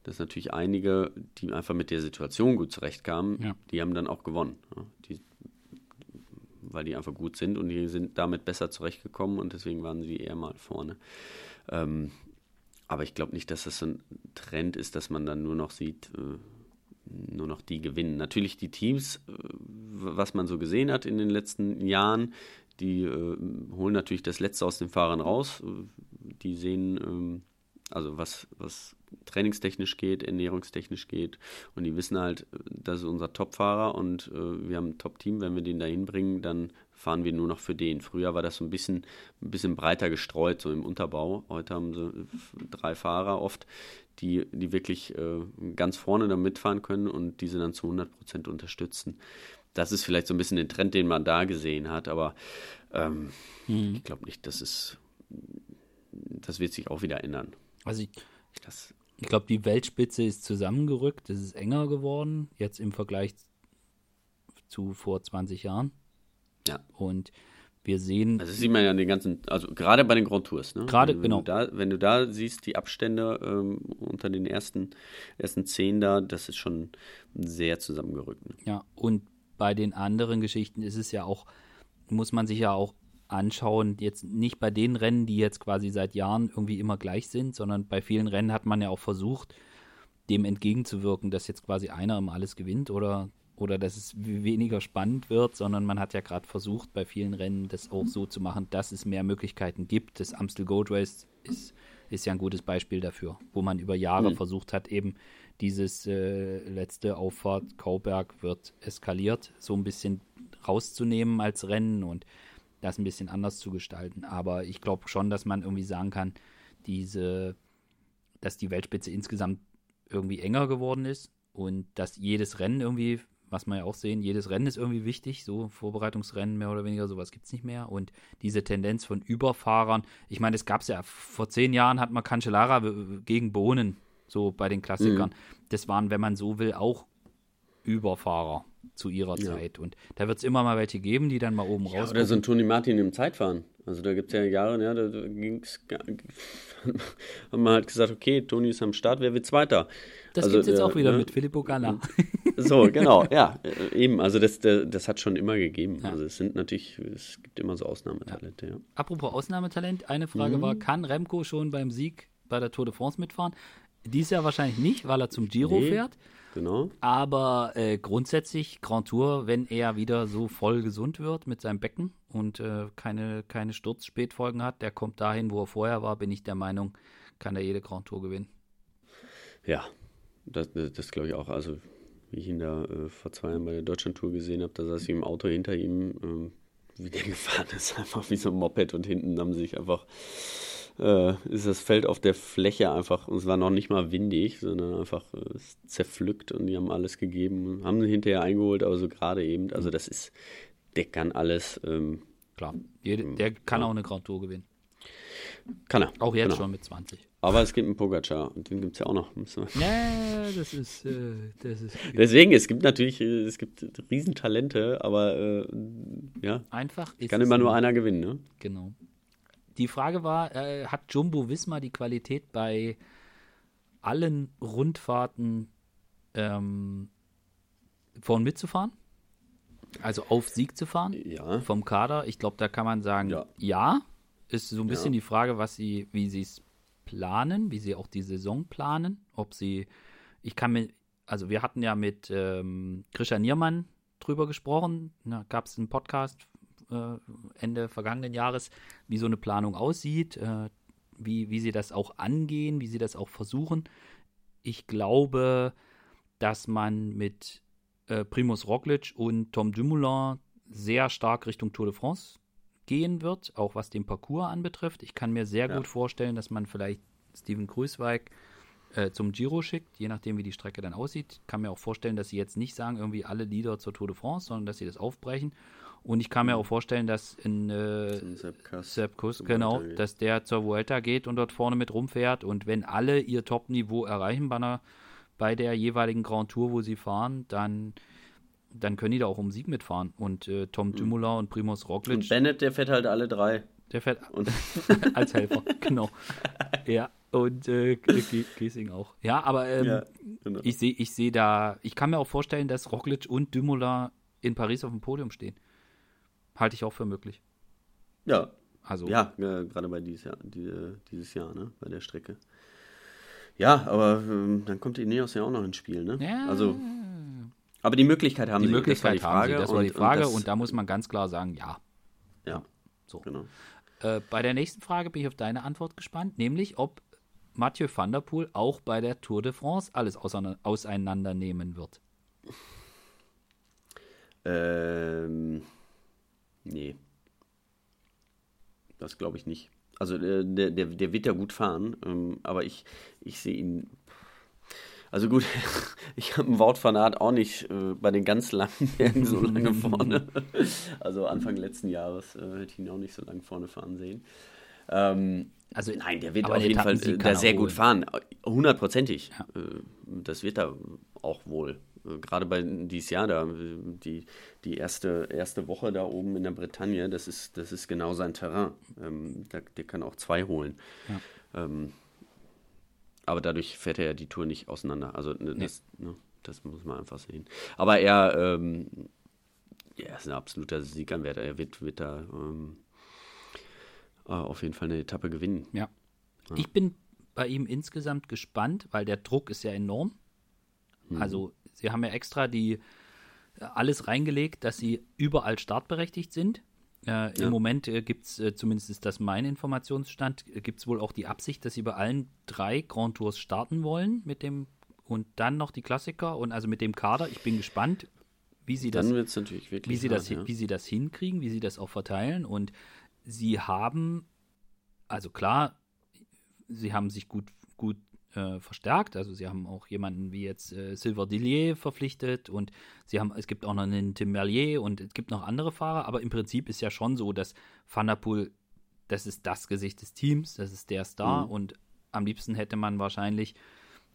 dass natürlich einige, die einfach mit der Situation gut zurechtkamen, ja. die haben dann auch gewonnen. Die weil die einfach gut sind und die sind damit besser zurechtgekommen und deswegen waren sie eher mal vorne. Ähm, aber ich glaube nicht, dass das so ein Trend ist, dass man dann nur noch sieht, äh, nur noch die gewinnen. Natürlich die Teams, äh, was man so gesehen hat in den letzten Jahren, die äh, holen natürlich das Letzte aus den Fahrern raus. Die sehen, ähm, also was, was trainingstechnisch geht, ernährungstechnisch geht. Und die wissen halt, das ist unser Top-Fahrer und äh, wir haben ein Top-Team. Wenn wir den da hinbringen, dann fahren wir nur noch für den. Früher war das so ein bisschen, ein bisschen breiter gestreut, so im Unterbau. Heute haben sie drei Fahrer oft, die, die wirklich äh, ganz vorne da mitfahren können und diese dann zu 100 Prozent unterstützen. Das ist vielleicht so ein bisschen den Trend, den man da gesehen hat, aber ähm, hm. ich glaube nicht, dass es, das wird sich auch wieder ändern. Also ich, das ich glaube, die Weltspitze ist zusammengerückt, es ist enger geworden, jetzt im Vergleich zu vor 20 Jahren. Ja. Und wir sehen. Also das sieht man ja an den ganzen, also gerade bei den Grand Tours, ne? Gerade, wenn genau. Du da, wenn du da siehst, die Abstände ähm, unter den ersten, ersten zehn da, das ist schon sehr zusammengerückt. Ne? Ja, und bei den anderen Geschichten ist es ja auch, muss man sich ja auch anschauen, jetzt nicht bei den Rennen, die jetzt quasi seit Jahren irgendwie immer gleich sind, sondern bei vielen Rennen hat man ja auch versucht, dem entgegenzuwirken, dass jetzt quasi einer immer alles gewinnt oder, oder dass es weniger spannend wird, sondern man hat ja gerade versucht, bei vielen Rennen das auch so zu machen, dass es mehr Möglichkeiten gibt. Das Amstel Gold Race ist, ist ja ein gutes Beispiel dafür, wo man über Jahre mhm. versucht hat, eben dieses äh, letzte Auffahrt Kauberg wird eskaliert, so ein bisschen rauszunehmen als Rennen und das ein bisschen anders zu gestalten. Aber ich glaube schon, dass man irgendwie sagen kann, diese, dass die Weltspitze insgesamt irgendwie enger geworden ist und dass jedes Rennen irgendwie, was wir ja auch sehen, jedes Rennen ist irgendwie wichtig, so Vorbereitungsrennen mehr oder weniger, sowas gibt es nicht mehr. Und diese Tendenz von Überfahrern, ich meine, es gab es ja, vor zehn Jahren hat man Cancellara gegen Bohnen, so bei den Klassikern. Mhm. Das waren, wenn man so will, auch Überfahrer zu ihrer ja. Zeit. Und da wird es immer mal welche geben, die dann mal oben ja, raus. Oder so ein Toni Martin im Zeitfahren. Also da gibt es ja Jahre, ja, da, da ging's, (laughs) haben wir halt gesagt, okay, Toni ist am Start, wer wird Zweiter? Das also, gibt es jetzt auch wieder ne? mit Filippo Ganna. (laughs) So, genau, ja, äh, eben. Also das, das hat schon immer gegeben. Ja. Also es sind natürlich, es gibt immer so Ausnahmetalente, ja. Apropos Ausnahmetalent, eine Frage mhm. war, kann Remco schon beim Sieg bei der Tour de France mitfahren? Dies Jahr wahrscheinlich nicht, weil er zum Giro nee. fährt. Genau. Aber äh, grundsätzlich Grand Tour, wenn er wieder so voll gesund wird mit seinem Becken und äh, keine, keine Sturzspätfolgen hat, der kommt dahin, wo er vorher war, bin ich der Meinung, kann er jede Grand Tour gewinnen. Ja, das, das, glaube ich auch. Also, wie ich ihn da äh, vor zwei Jahren bei der Deutschlandtour gesehen habe, da saß ich im Auto hinter ihm, ähm, wie der (laughs) gefahren ist, einfach wie so ein Moped und hinten haben sich einfach äh, ist das Feld auf der Fläche einfach, und es war noch nicht mal windig, sondern einfach äh, zerpflückt und die haben alles gegeben, haben sie hinterher eingeholt, aber so gerade eben, also das ist, der kann alles. Ähm, Klar, Jede, ähm, der kann ja. auch eine Grand Tour gewinnen. Kann er. Auch jetzt genau. schon mit 20. Aber es gibt einen Pogacar und den gibt es ja auch noch. Ja, das ist, äh, das ist. Deswegen, es gibt natürlich, äh, es gibt Riesentalente, aber äh, ja. Einfach ist Kann immer nur einer gewinnen, ne? Genau. Die Frage war, äh, hat Jumbo Wismar die Qualität bei allen Rundfahrten ähm, vorn mitzufahren? Also auf Sieg zu fahren? Ja. Vom Kader? Ich glaube, da kann man sagen, ja. ja. Ist so ein bisschen ja. die Frage, was sie, wie sie es planen, wie sie auch die Saison planen. Ob sie, ich kann mir, also wir hatten ja mit ähm, Christian Niermann drüber gesprochen. Da gab es einen Podcast äh, Ende vergangenen Jahres, wie so eine Planung aussieht, äh, wie, wie sie das auch angehen, wie sie das auch versuchen. Ich glaube, dass man mit äh, Primus Roglic und Tom Dumoulin sehr stark Richtung Tour de France gehen wird, auch was den Parcours anbetrifft. Ich kann mir sehr ja. gut vorstellen, dass man vielleicht Steven Grüßweig äh, zum Giro schickt, je nachdem, wie die Strecke dann aussieht. Ich kann mir auch vorstellen, dass sie jetzt nicht sagen, irgendwie alle Lieder zur Tour de France, sondern dass sie das aufbrechen und ich kann mir auch vorstellen, dass in äh, Sepp Kuss, genau, dass der zur Vuelta geht und dort vorne mit rumfährt. Und wenn alle ihr Top-Niveau erreichen bei, einer, bei der jeweiligen Grand Tour, wo sie fahren, dann, dann können die da auch um Sieg mitfahren. Und äh, Tom mhm. Und Primus Roglic. Und Bennett, der fährt halt alle drei. Der fährt (laughs) als Helfer, genau. Ja, und äh, Giesing auch. Ja, aber ähm, ja, genau. ich sehe ich seh da, ich kann mir auch vorstellen, dass Roglic und Dumoulin in Paris auf dem Podium stehen. Halte ich auch für möglich. Ja. Also. Ja, äh, gerade bei dieses Jahr, die, dieses Jahr, ne? Bei der Strecke. Ja, aber ähm, dann kommt Ineos ja auch noch ins Spiel, ne? Ja. Also. Aber die Möglichkeit haben die sie. Möglichkeit die Frage. Haben sie, das war die Frage und, und, und, da muss man ganz klar sagen, ja. Ja. So. Genau. Äh, bei der nächsten Frage bin ich auf deine Antwort gespannt, nämlich ob Mathieu van der Poel auch bei der Tour de France alles auseinandernehmen wird. Ähm. Nee. Das glaube ich nicht. Also der, der, der wird ja gut fahren, ähm, aber ich, ich sehe ihn. Also gut, (laughs) ich habe einen Wortfanat auch nicht äh, bei den ganz langen Bergen so lange (laughs) vorne. Also Anfang letzten Jahres äh, hätte ich ihn auch nicht so lange vorne fahren sehen. Ähm, also nein, der wird auf jeden Fall äh, sehr gut fahren. Hundertprozentig. Ja. Äh, das wird er auch wohl gerade bei dieses Jahr da, die, die erste, erste Woche da oben in der Bretagne, das ist, das ist genau sein Terrain. Ähm, der, der kann auch zwei holen. Ja. Ähm, aber dadurch fährt er ja die Tour nicht auseinander. Also ne, nee. das, ne, das muss man einfach sehen. Aber er, ähm, er ist ein absoluter Sieganwärter. Er wird, wird da ähm, äh, auf jeden Fall eine Etappe gewinnen. Ja. ja. Ich bin bei ihm insgesamt gespannt, weil der Druck ist ja enorm. Mhm. Also Sie haben ja extra die äh, alles reingelegt, dass sie überall startberechtigt sind. Äh, Im ja. Moment äh, gibt es, äh, zumindest ist das mein Informationsstand, äh, gibt es wohl auch die Absicht, dass sie bei allen drei Grand Tours starten wollen mit dem und dann noch die Klassiker und also mit dem Kader. Ich bin gespannt, wie sie das, wie sie hart, das, ja. wie sie das hinkriegen, wie sie das auch verteilen. Und sie haben, also klar, sie haben sich gut, gut äh, verstärkt. Also sie haben auch jemanden wie jetzt äh, Silver Dillier verpflichtet und sie haben, es gibt auch noch einen Tim Merlier und es gibt noch andere Fahrer, aber im Prinzip ist ja schon so, dass Van der Poel, das ist das Gesicht des Teams, das ist der Star mhm. und am liebsten hätte man wahrscheinlich,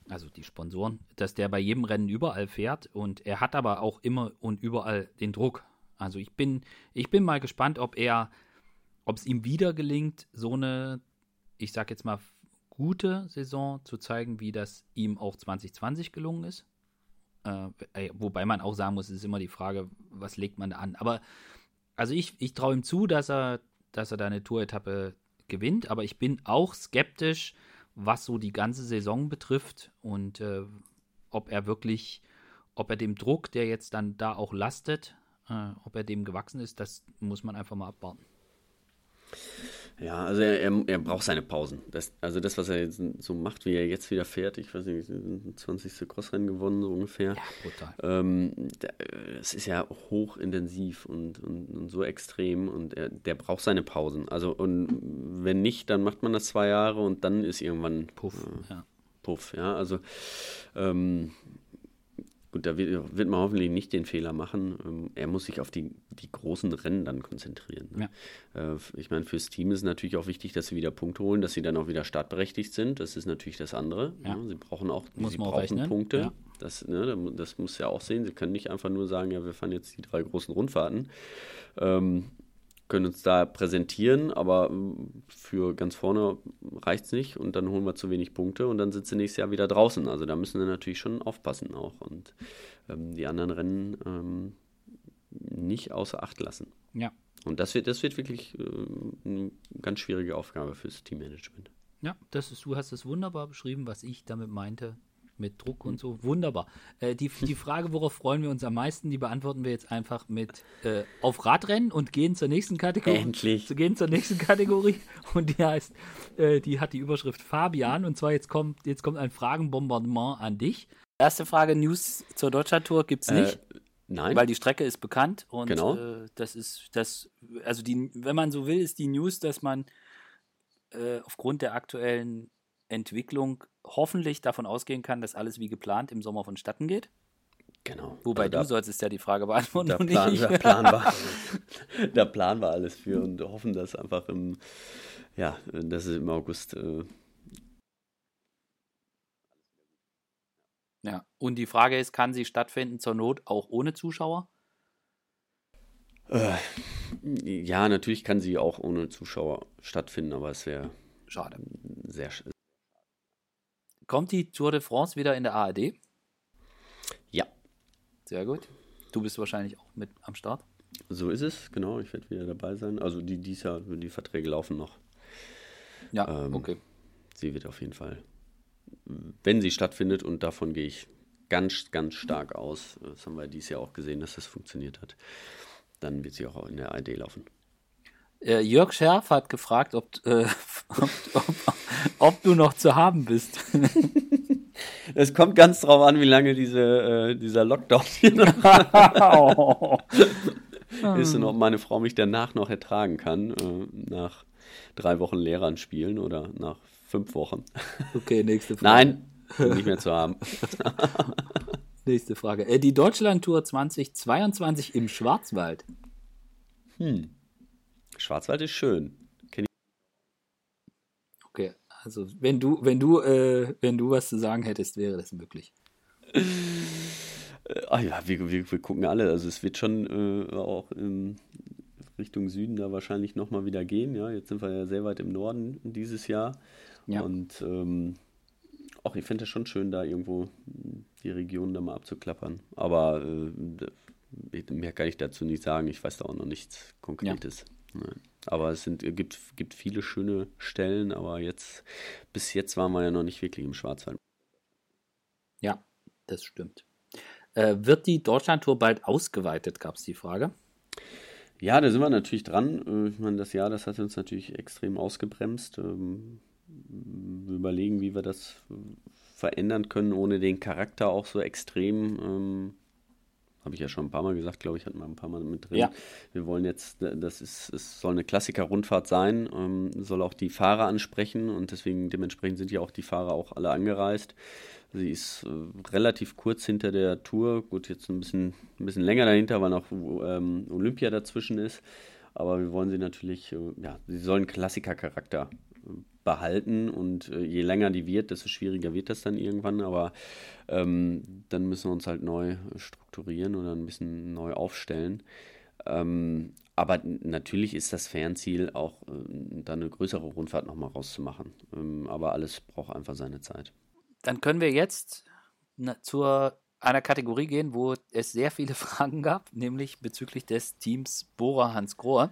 also die Sponsoren, dass der bei jedem Rennen überall fährt und er hat aber auch immer und überall den Druck. Also ich bin, ich bin mal gespannt, ob er, ob es ihm wieder gelingt, so eine, ich sag jetzt mal, gute Saison zu zeigen, wie das ihm auch 2020 gelungen ist. Äh, wobei man auch sagen muss, es ist immer die Frage, was legt man da an. Aber also ich, ich traue ihm zu, dass er, dass er da eine Tour-Etappe gewinnt, aber ich bin auch skeptisch, was so die ganze Saison betrifft und äh, ob er wirklich, ob er dem Druck, der jetzt dann da auch lastet, äh, ob er dem gewachsen ist, das muss man einfach mal abwarten. Ja, also er, er, er braucht seine Pausen. Das, also das, was er jetzt so macht, wie er jetzt wieder fährt, ich weiß nicht, 20. Crossrennen gewonnen, so ungefähr. Ja, brutal. Ähm, es ist ja hochintensiv und, und, und, so extrem und er, der braucht seine Pausen. Also und wenn nicht, dann macht man das zwei Jahre und dann ist irgendwann Puff, äh, ja. Puff, ja. Also ähm, Gut, da wird, wird, man hoffentlich nicht den Fehler machen. Ähm, er muss sich auf die, die großen Rennen dann konzentrieren. Ne? Ja. Äh, ich meine, fürs Team ist natürlich auch wichtig, dass sie wieder Punkte holen, dass sie dann auch wieder startberechtigt sind. Das ist natürlich das andere. Ja. Ne? Sie brauchen auch, muss sie brauchen auch Punkte. Ja. Das, ne, das muss ja auch sehen. Sie können nicht einfach nur sagen, ja, wir fahren jetzt die drei großen Rundfahrten. Ähm, können uns da präsentieren, aber ähm, für ganz vorne reicht es nicht und dann holen wir zu wenig Punkte und dann sie nächstes Jahr wieder draußen. Also da müssen wir natürlich schon aufpassen auch und ähm, die anderen Rennen ähm, nicht außer Acht lassen. Ja. Und das wird, das wird wirklich äh, eine ganz schwierige Aufgabe fürs Teammanagement. Ja, das ist, du hast es wunderbar beschrieben, was ich damit meinte mit Druck und so. Wunderbar. Äh, die, die Frage, worauf freuen wir uns am meisten, die beantworten wir jetzt einfach mit äh, auf Radrennen und gehen zur nächsten Kategorie. Endlich. Zu gehen zur nächsten Kategorie. Und die heißt, äh, die hat die Überschrift Fabian. Und zwar jetzt kommt, jetzt kommt ein Fragenbombardement an dich. Erste Frage: News zur Deutschlandtour gibt es äh, nicht. Nein. Weil die Strecke ist bekannt und genau. Äh, das ist das, also die, wenn man so will, ist die News, dass man äh, aufgrund der aktuellen Entwicklung hoffentlich davon ausgehen kann, dass alles wie geplant im Sommer vonstatten geht. Genau. Wobei also da, du solltest ja die Frage beantworten. Da, plan, da, planen wir, (laughs) da planen wir alles für und hoffen, dass einfach im, ja, dass es im August. Äh ja, und die Frage ist, kann sie stattfinden zur Not auch ohne Zuschauer? Äh, ja, natürlich kann sie auch ohne Zuschauer stattfinden, aber es wäre schade. Sehr, Kommt die Tour de France wieder in der ARD? Ja. Sehr gut. Du bist wahrscheinlich auch mit am Start. So ist es, genau. Ich werde wieder dabei sein. Also die, dies Jahr, die Verträge laufen noch. Ja, ähm, okay. Sie wird auf jeden Fall, wenn sie stattfindet, und davon gehe ich ganz, ganz stark aus, das haben wir dieses Jahr auch gesehen, dass das funktioniert hat, dann wird sie auch in der ARD laufen. Äh, Jörg Scherf hat gefragt, ob, äh, (laughs) ob, ob, ob, du noch zu haben bist. (laughs) Es kommt ganz drauf an, wie lange diese, äh, dieser Lockdown hier noch (laughs) ist und ob meine Frau mich danach noch ertragen kann, äh, nach drei Wochen Lehrern spielen oder nach fünf Wochen. Okay, nächste Frage. Nein, nicht mehr zu haben. nächste Frage. Äh, die Deutschlandtour 2022 im Schwarzwald. Hm. Schwarzwald ist schön. Okay, also wenn du, wenn du, äh, wenn du was zu sagen hättest, wäre das möglich. Äh, ah ja, wir, wir, wir, gucken alle. Also es wird schon äh, auch in Richtung Süden da wahrscheinlich nochmal wieder gehen. Ja, jetzt sind wir ja sehr weit im Norden dieses Jahr. Ja. Und ähm, auch ich finde es schon schön, da irgendwo die Region da mal abzuklappern. Aber äh, mehr kann ich dazu nicht sagen. Ich weiß da auch noch nichts Konkretes. Ja. Nein. Aber es sind, gibt, gibt viele schöne Stellen, aber jetzt, bis jetzt waren wir ja noch nicht wirklich im Schwarzwald. Ja, das stimmt. Äh, wird die Deutschlandtour bald ausgeweitet, gab es die Frage. Ja, da sind wir natürlich dran. Äh, ich meine, das Jahr, das hat uns natürlich extrem ausgebremst. Ähm, wir überlegen, wie wir das verändern können, ohne den Charakter auch so extrem ähm, habe ich ja schon ein paar Mal gesagt, glaube ich, hatten wir ein paar Mal mit drin. Ja. Wir wollen jetzt, das ist, es soll eine Klassiker-Rundfahrt sein, ähm, soll auch die Fahrer ansprechen und deswegen dementsprechend sind ja auch die Fahrer auch alle angereist. Sie ist äh, relativ kurz hinter der Tour, gut, jetzt ein bisschen, ein bisschen länger dahinter, weil noch ähm, Olympia dazwischen ist. Aber wir wollen sie natürlich, äh, ja, sie sollen Klassiker-Charakter behalten und äh, je länger die wird, desto schwieriger wird das dann irgendwann, aber ähm, dann müssen wir uns halt neu strukturieren oder ein bisschen neu aufstellen. Ähm, aber natürlich ist das Fernziel auch, äh, da eine größere Rundfahrt nochmal rauszumachen. Ähm, aber alles braucht einfach seine Zeit. Dann können wir jetzt zu einer Kategorie gehen, wo es sehr viele (laughs) Fragen gab, nämlich bezüglich des Teams Bora Hans Grohe.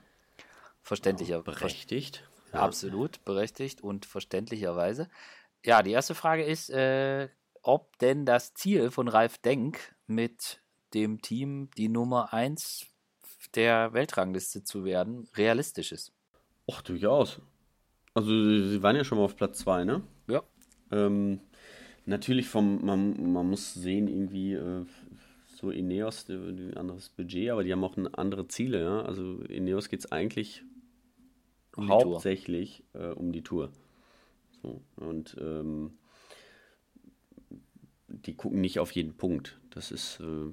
Verständlicher. Ja, berechtigt. Ja. Absolut berechtigt und verständlicherweise. Ja, die erste Frage ist, äh, ob denn das Ziel von Ralf Denk mit dem Team die Nummer 1 der Weltrangliste zu werden realistisch ist. Ach, durchaus. Also sie waren ja schon mal auf Platz 2, ne? Ja. Ähm, natürlich vom, man, man muss sehen, irgendwie äh, so Ineos, ein anderes Budget, aber die haben auch andere Ziele, ja. Also Ineos geht es eigentlich um hauptsächlich äh, um die Tour. So, und ähm, die gucken nicht auf jeden Punkt. Das ist äh,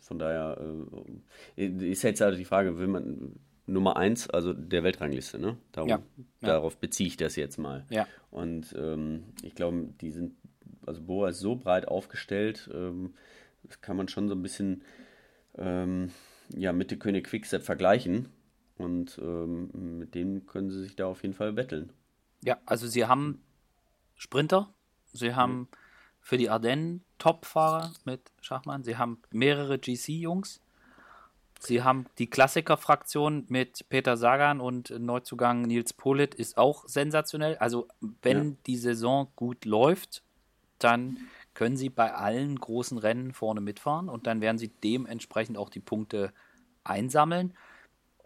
von daher äh, ist jetzt halt die Frage, will man Nummer eins, also der Weltrangliste, ne? Darum, ja, ja. Darauf beziehe ich das jetzt mal. Ja. Und ähm, ich glaube, die sind, also Boa ist so breit aufgestellt, ähm, das kann man schon so ein bisschen ähm, ja, mit der König Quickstep vergleichen. Und ähm, mit denen können sie sich da auf jeden Fall betteln. Ja, also sie haben Sprinter, sie haben mhm. für die Ardennen Topfahrer mit Schachmann, sie haben mehrere GC-Jungs, sie haben die Klassiker-Fraktion mit Peter Sagan und Neuzugang Nils Polit ist auch sensationell. Also wenn ja. die Saison gut läuft, dann können sie bei allen großen Rennen vorne mitfahren und dann werden sie dementsprechend auch die Punkte einsammeln.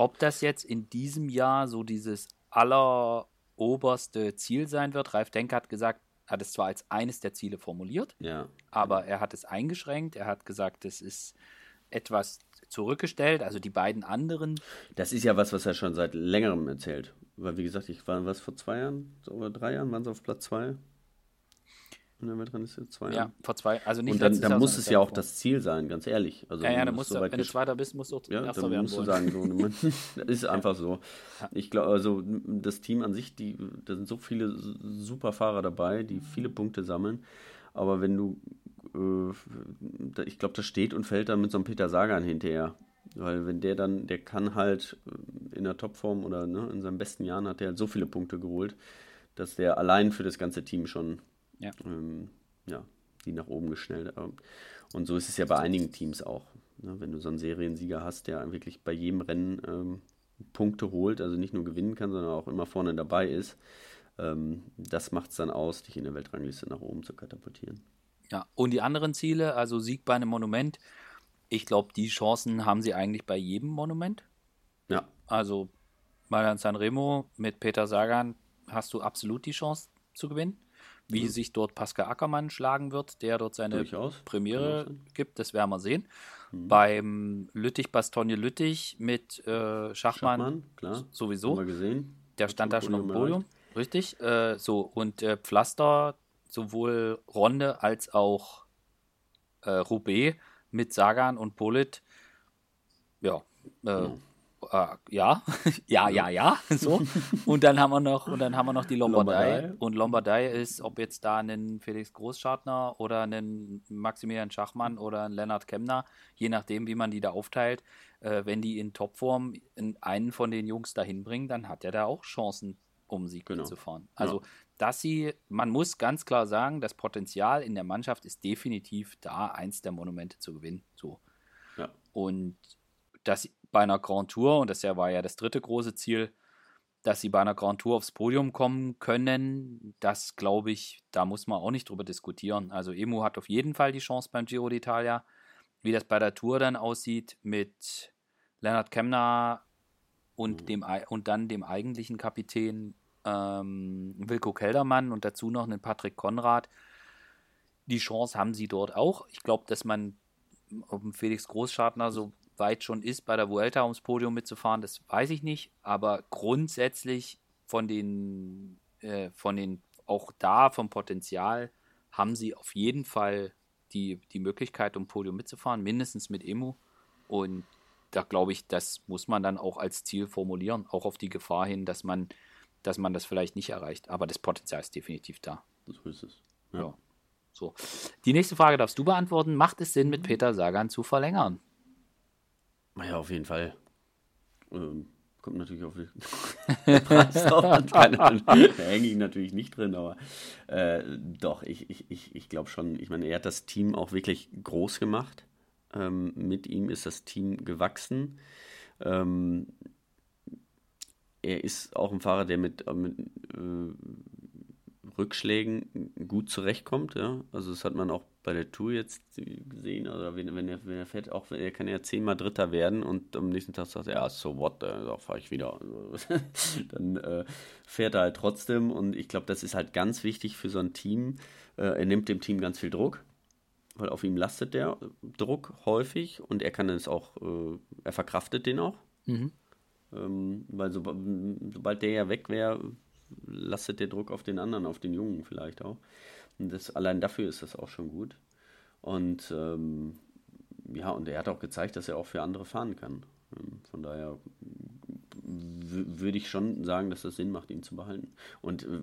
Ob das jetzt in diesem Jahr so dieses alleroberste Ziel sein wird, Ralf Denk hat gesagt, hat es zwar als eines der Ziele formuliert, ja. aber er hat es eingeschränkt. Er hat gesagt, es ist etwas zurückgestellt, also die beiden anderen. Das ist ja was, was er schon seit längerem erzählt. Weil, wie gesagt, ich war was vor zwei Jahren oder drei Jahren, waren sie auf Platz zwei in der Weltrangliste? Zwei Jahre? Ja, vor zwei. Also nicht Und dann, dann muss es ja auch vor. das Ziel sein, ganz ehrlich. Also, ja, ja, dann musst du, wenn du Zweiter bist, musst du auch ja, Erster werden musst du sagen, so, (laughs) das ist einfach so. Ich glaube, also das Team an sich, die, da sind so viele super Fahrer dabei, die viele Punkte sammeln. Aber wenn du, äh, ich glaube, das steht und fällt dann mit so einem Peter Sagan hinterher. Weil wenn der dann, der kann halt in der Topform oder ne, in seinen besten Jahren hat er halt so viele Punkte geholt, dass der allein für das ganze Team schon ja. Ähm, ja, die nach oben geschnellt. Und so ist es ja bei einigen Teams auch. Ne? Wenn du so einen Seriensieger hast, der wirklich bei jedem Rennen ähm, Punkte holt, also nicht nur gewinnen kann, sondern auch immer vorne dabei ist, ähm, das macht es dann aus, dich in der Weltrangliste nach oben zu katapultieren. Ja, und die anderen Ziele, also Sieg bei einem Monument, ich glaube, die Chancen haben sie eigentlich bei jedem Monument. Ja. Also bei Sanremo mit Peter Sagan hast du absolut die Chance zu gewinnen. Wie mhm. sich dort Pascal Ackermann schlagen wird, der dort seine Durchaus. Premiere gibt, das werden wir sehen. Mhm. Beim Lüttich-Bastogne Lüttich mit äh, Schachmann, Schachmann klar. sowieso. Haben wir gesehen. Der stand da schon auf dem Podium. Richtig. Äh, so, und äh, Pflaster, sowohl Ronde als auch äh, Roubaix mit Sagan und Polit. Ja, äh, mhm äh, (laughs) ja, ja, ja, ja, (laughs) so. Und dann haben wir noch, und dann haben wir noch die Lombardei. Lombardei. Und Lombardei ist, ob jetzt da einen Felix Großschartner oder einen Maximilian Schachmann oder einen Lennart Kemner, je nachdem, wie man die da aufteilt, äh, wenn die in Topform in einen von den Jungs dahin bringen, dann hat er da auch Chancen, um Sieg genau. zu fahren. Also, ja. dass sie, man muss ganz klar sagen, das Potenzial in der Mannschaft ist definitiv da, eins der Monumente zu gewinnen. So. Ja. Und dass bei einer Grand Tour, und das war ja das dritte große Ziel, dass sie bei einer Grand Tour aufs Podium kommen können, das glaube ich, da muss man auch nicht drüber diskutieren. Also Emu hat auf jeden Fall die Chance beim Giro d'Italia. Wie das bei der Tour dann aussieht mit Leonard Kemner und, mhm. dem, und dann dem eigentlichen Kapitän ähm, Wilko Keldermann und dazu noch einen Patrick Konrad. Die Chance haben sie dort auch. Ich glaube, dass man um Felix Großschartner so weit schon ist, bei der Vuelta ums Podium mitzufahren, das weiß ich nicht. Aber grundsätzlich von den, äh, von den, auch da vom Potenzial haben sie auf jeden Fall die, die Möglichkeit, um Podium mitzufahren, mindestens mit Emu. Und da glaube ich, das muss man dann auch als Ziel formulieren, auch auf die Gefahr hin, dass man, dass man das vielleicht nicht erreicht. Aber das Potenzial ist definitiv da. So ist es. Ja. ja. So. Die nächste Frage darfst du beantworten. Macht es Sinn, mit Peter Sagan zu verlängern? Ja, auf jeden Fall. Ähm, kommt natürlich auf (laughs) den Preis drauf an. Da hänge ich natürlich nicht drin, aber äh, doch, ich, ich, ich, ich glaube schon. Ich meine, er hat das Team auch wirklich groß gemacht. Ähm, mit ihm ist das Team gewachsen. Ähm, er ist auch ein Fahrer, der mit, äh, mit äh, Rückschlägen gut zurechtkommt. Ja? Also das hat man auch bei der Tour jetzt sehen. Oder wenn, wenn, er, wenn er fährt, auch er kann ja zehnmal Dritter werden und am nächsten Tag sagt er, ja, so what, da fahre ich wieder. (laughs) Dann äh, fährt er halt trotzdem und ich glaube, das ist halt ganz wichtig für so ein Team. Äh, er nimmt dem Team ganz viel Druck, weil auf ihm lastet der Druck häufig und er kann es auch, äh, er verkraftet den auch. Mhm. Ähm, weil so, sobald der ja weg wäre, lastet der Druck auf den anderen, auf den Jungen vielleicht auch. Das, allein dafür ist das auch schon gut. Und ähm, ja, und er hat auch gezeigt, dass er auch für andere fahren kann. Ähm, von daher würde ich schon sagen, dass das Sinn macht, ihn zu behalten. Und äh,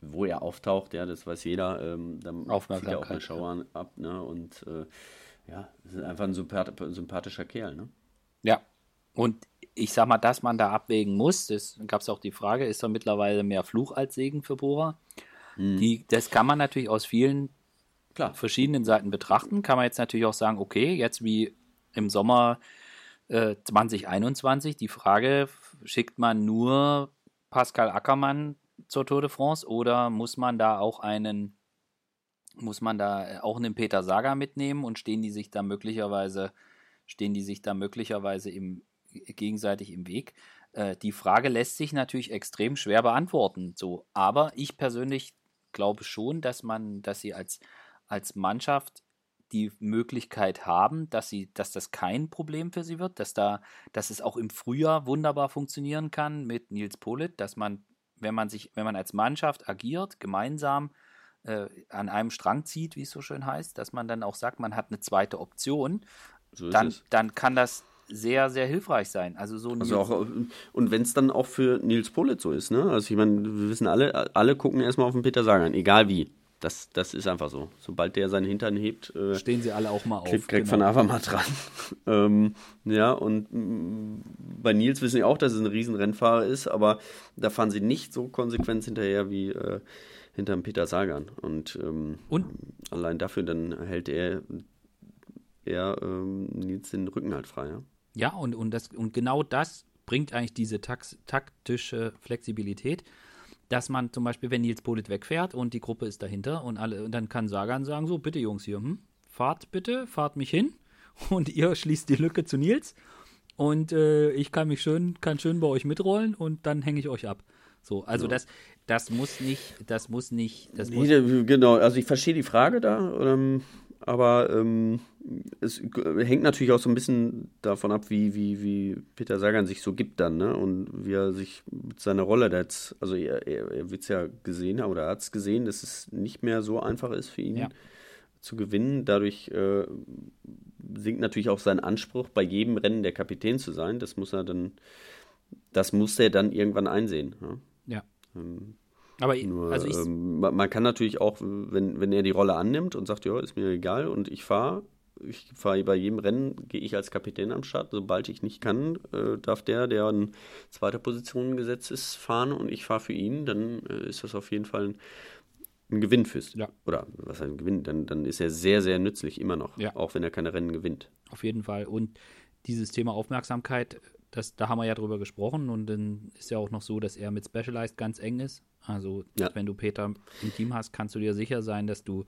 wo er auftaucht, ja, das weiß jeder, ähm, dann zieht er auch eine Schauer ja. ab, ne? Und äh, ja, ist einfach ein sympathischer Kerl, ne? Ja. Und ich sag mal, dass man da abwägen muss, das gab es auch die Frage, ist da mittlerweile mehr Fluch als Segen für Bora? Hm. Die, das kann man natürlich aus vielen Klar. verschiedenen Seiten betrachten. Kann man jetzt natürlich auch sagen, okay, jetzt wie im Sommer äh, 2021, die Frage, schickt man nur Pascal Ackermann zur Tour de France oder muss man da auch einen, muss man da auch einen Peter Saga mitnehmen und stehen die sich da möglicherweise, stehen die sich da möglicherweise im, gegenseitig im Weg? Äh, die Frage lässt sich natürlich extrem schwer beantworten. So, aber ich persönlich glaube schon, dass man, dass sie als, als Mannschaft die Möglichkeit haben, dass sie, dass das kein Problem für sie wird, dass da, dass es auch im Frühjahr wunderbar funktionieren kann mit Nils Polit, dass man, wenn man sich, wenn man als Mannschaft agiert, gemeinsam äh, an einem Strang zieht, wie es so schön heißt, dass man dann auch sagt, man hat eine zweite Option, so dann, dann kann das sehr, sehr hilfreich sein. Also so also auch, und wenn es dann auch für Nils Politz so ist, ne? Also ich meine, wir wissen alle, alle gucken erstmal auf den Peter Sagan, egal wie. Das, das ist einfach so. Sobald der seinen Hintern hebt, äh, stehen sie alle auch mal auf. Kriegt genau. Van Avermaet dran. (laughs) ähm, ja, und mm, bei Nils wissen sie auch, dass es ein Riesenrennfahrer ist, aber da fahren sie nicht so konsequent hinterher wie äh, hinterm Peter Sagan. Und, ähm, und allein dafür dann hält er, er ähm, Nils den Rücken halt frei. Ja? Ja, und, und, das, und genau das bringt eigentlich diese tax, taktische Flexibilität, dass man zum Beispiel, wenn Nils Polit wegfährt und die Gruppe ist dahinter und alle, und dann kann Sagan sagen: So, bitte Jungs hier, hm, fahrt bitte, fahrt mich hin (laughs) und ihr schließt die Lücke zu Nils und äh, ich kann mich schön, kann schön bei euch mitrollen und dann hänge ich euch ab. So, also ja. das, das muss nicht, das muss nicht, das muss genau, also ich verstehe die Frage da. Ähm, aber ähm, es hängt natürlich auch so ein bisschen davon ab, wie, wie, wie Peter Sagan sich so gibt dann, ne? Und wie er sich mit seiner Rolle da jetzt, also er, er, er wird es ja gesehen oder er hat es gesehen, dass es nicht mehr so einfach ist für ihn ja. zu gewinnen. Dadurch äh, sinkt natürlich auch sein Anspruch, bei jedem Rennen der Kapitän zu sein. Das muss er dann, das muss er dann irgendwann einsehen. Ne? Ja. Ähm, aber Nur, also ähm, man kann natürlich auch, wenn, wenn er die Rolle annimmt und sagt, ja, ist mir egal und ich fahre, ich fahre bei jedem Rennen, gehe ich als Kapitän am Start. Sobald ich nicht kann, äh, darf der, der in zweiter Position gesetzt ist, fahren und ich fahre für ihn. Dann äh, ist das auf jeden Fall ein, ein Gewinn fürs. Ja. Oder was ein Gewinn? Dann, dann ist er sehr, sehr nützlich immer noch, ja. auch wenn er keine Rennen gewinnt. Auf jeden Fall. Und dieses Thema Aufmerksamkeit, das, da haben wir ja drüber gesprochen und dann ist ja auch noch so, dass er mit Specialized ganz eng ist. Also, ja. wenn du Peter im Team hast, kannst du dir sicher sein, dass du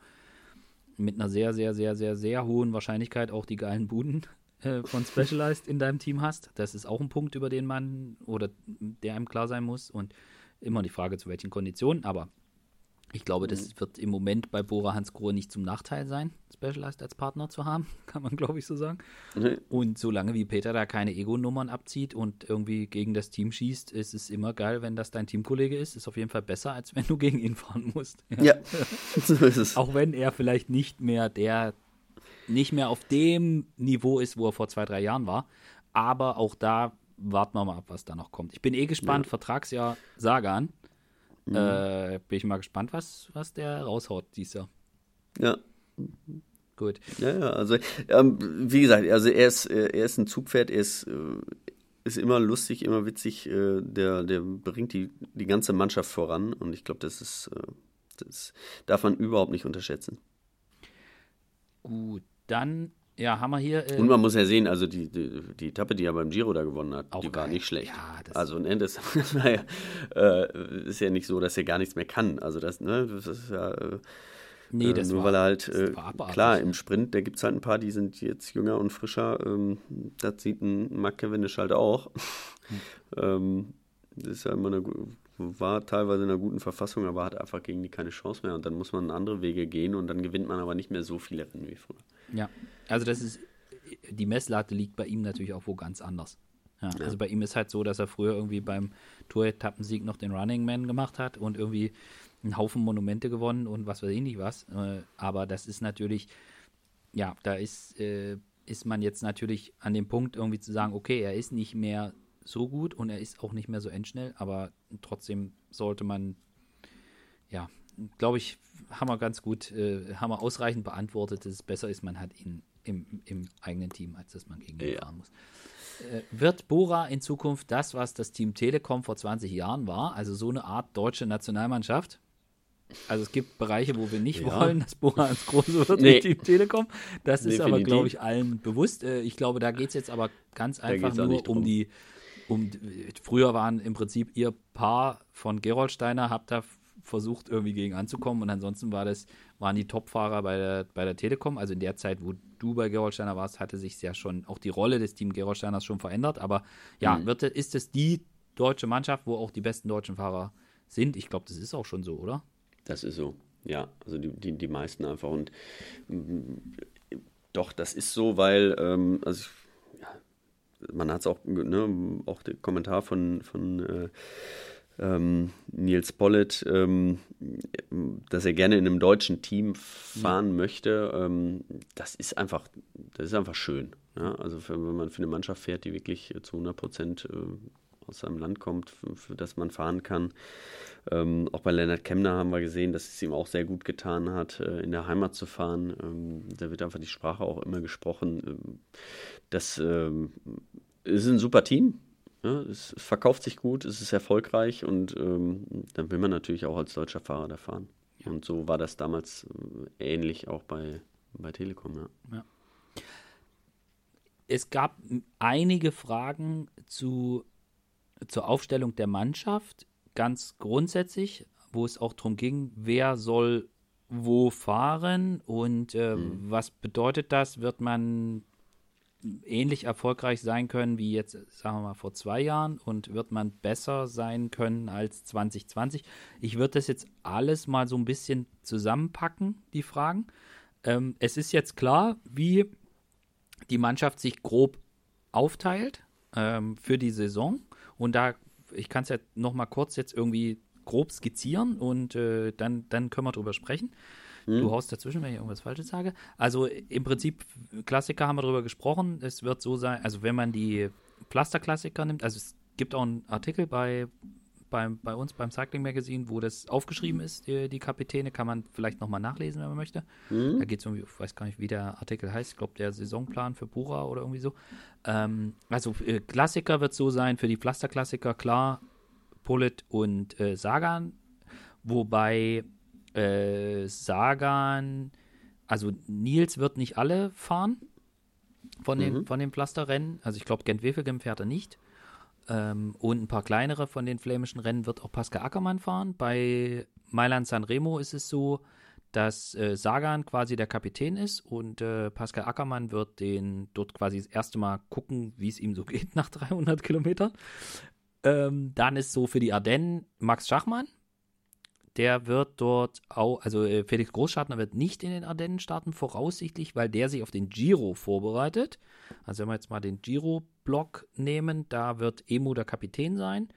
mit einer sehr, sehr, sehr, sehr, sehr hohen Wahrscheinlichkeit auch die geilen Buden äh, von Specialized in deinem Team hast. Das ist auch ein Punkt, über den man oder der einem klar sein muss. Und immer die Frage, zu welchen Konditionen. Aber ich glaube, das mhm. wird im Moment bei Bora Hans Grohe nicht zum Nachteil sein, Specialized als Partner zu haben, (laughs) kann man glaube ich so sagen. Nee. Und solange wie Peter da keine Ego-Nummern abzieht und irgendwie gegen das Team schießt, ist es immer geil, wenn das dein Teamkollege ist. Ist auf jeden Fall besser, als wenn du gegen ihn fahren musst. (laughs) Ja, ja. (laughs) so ist es. Auch wenn er vielleicht nicht mehr der, nicht mehr auf dem Niveau ist, wo er vor zwei, drei Jahren war. Aber auch da warten wir mal ab, was da noch kommt. Ich bin eh gespannt, ja. Vertragsjahr Sagan Mhm. Äh, bin ich mal gespannt, was, was der raushaut dieses Jahr. Ja. Gut. Ja, ja, also ähm, wie gesagt, also er ist, er ist ein Zugpferd, er ist, äh, ist immer lustig, immer witzig, äh, der, der bringt die, die ganze Mannschaft voran und ich glaube, das ist, äh, das darf man überhaupt nicht unterschätzen. Gut, dann ja, haben wir hier. Äh, und man muss ja sehen, also die, die, die, Etappe, die er beim Giro da gewonnen hat, die geil. war nicht schlecht. Ja, das also ne, das (laughs) naja, äh, ist ja nicht so, dass er gar nichts mehr kann. Also das, ne, das ist ja, äh, Nee, das äh, nur war, weil er halt, äh, klar, im Sprint, da gibt es halt ein paar, die sind jetzt jünger und frischer. Ähm, das sieht ein Mark Cavendish halt auch. Hm. (laughs) ähm, das ist ja immer eine, war teilweise in einer guten Verfassung, aber hat einfach gegen die keine Chance mehr. Und dann muss man andere Wege gehen und dann gewinnt man aber nicht mehr so viele Rennen wie früher. Ja, also das ist, die Messlatte liegt bei ihm natürlich auch wo ganz anders. Ja, ja. Also bei ihm ist halt so, dass er früher irgendwie beim Tour-Etappensieg noch den Running Man gemacht hat und irgendwie einen Haufen Monumente gewonnen und was weiß ich nicht was. Äh, aber das ist natürlich, ja, da ist, äh, ist man jetzt natürlich an dem Punkt irgendwie zu sagen, okay, er ist nicht mehr so gut und er ist auch nicht mehr so endschnell, aber trotzdem sollte man, ja, glaube ich, haben wir ganz gut, äh, haben wir ausreichend beantwortet, dass es besser ist, man hat ihn im, im eigenen Team, als dass man gegen ihn ja. fahren muss. Äh, wird Bora in Zukunft das, was das Team Telekom vor 20 Jahren war, also so eine Art deutsche Nationalmannschaft? Also es gibt Bereiche, wo wir nicht ja. wollen, dass Bora ins Große wird nee. mit Team Telekom. Das ist aber, glaube ich, allen bewusst. Äh, ich glaube, da geht es jetzt aber ganz einfach nur um die, um früher waren im Prinzip ihr Paar von Gerolsteiner, habt da versucht, irgendwie gegen anzukommen. Und ansonsten war das, waren die Topfahrer bei der, bei der Telekom. Also in der Zeit, wo du bei Gerolsteiner warst, hatte sich ja schon auch die Rolle des Team Gerolsteiners schon verändert. Aber ja, mhm. wird, ist es die deutsche Mannschaft, wo auch die besten deutschen Fahrer sind? Ich glaube, das ist auch schon so, oder? Das ist so. Ja, also die, die, die meisten einfach. Und doch, das ist so, weil, ähm, also ich, man hat es auch, ne, auch der Kommentar von, von äh, ähm, Nils Pollitt, ähm, dass er gerne in einem deutschen Team fahren mhm. möchte, ähm, das ist einfach, das ist einfach schön. Ja? Also für, wenn man für eine Mannschaft fährt, die wirklich zu 100 Prozent äh, aus seinem Land kommt, für, für das man fahren kann. Ähm, auch bei Leonard Kemner haben wir gesehen, dass es ihm auch sehr gut getan hat, äh, in der Heimat zu fahren. Ähm, da wird einfach die Sprache auch immer gesprochen. Ähm, das ähm, ist ein super Team. Ja, es verkauft sich gut, es ist erfolgreich und ähm, dann will man natürlich auch als deutscher Fahrer da fahren. Ja. Und so war das damals äh, ähnlich auch bei, bei Telekom. Ja. ja. Es gab einige Fragen zu, zur Aufstellung der Mannschaft, ganz grundsätzlich, wo es auch darum ging, wer soll wo fahren und äh, mhm. was bedeutet das? Wird man ähnlich erfolgreich sein können wie jetzt, sagen wir mal, vor zwei Jahren und wird man besser sein können als 2020? Ich würde das jetzt alles mal so ein bisschen zusammenpacken, die Fragen. Ähm, es ist jetzt klar, wie die Mannschaft sich grob aufteilt ähm, für die Saison. Und da, ich kann es ja noch mal kurz jetzt irgendwie grob skizzieren und äh, dann, dann können wir drüber sprechen. Hm. Du haust dazwischen, wenn ich irgendwas Falsches sage. Also im Prinzip, Klassiker haben wir darüber gesprochen. Es wird so sein, also wenn man die Pflasterklassiker nimmt, also es gibt auch einen Artikel bei, bei, bei uns beim Cycling Magazine, wo das aufgeschrieben ist, die, die Kapitäne, kann man vielleicht nochmal nachlesen, wenn man möchte. Mhm. Da geht es irgendwie, ich weiß gar nicht, wie der Artikel heißt, ich glaube, der Saisonplan für Pura oder irgendwie so. Ähm, also äh, Klassiker wird so sein, für die Pflasterklassiker klar, Pullet und äh, Sagan, wobei äh, Sagan, also Nils wird nicht alle fahren von, mhm. den, von den Pflasterrennen. Also ich glaube, Gent-Wevelgem fährt er nicht. Ähm, und ein paar kleinere von den flämischen Rennen wird auch Pascal Ackermann fahren. Bei Mailand San Remo ist es so, dass äh, Sagan quasi der Kapitän ist und äh, Pascal Ackermann wird den dort quasi das erste Mal gucken, wie es ihm so (laughs) geht nach 300 Kilometern. Ähm, dann ist so für die Ardennen Max Schachmann, der wird dort auch, also äh, Felix Großschartner wird nicht in den Ardennen starten, voraussichtlich, weil der sich auf den Giro vorbereitet. Also wenn wir jetzt mal den Giro-Block nehmen, da wird Emo der Kapitän sein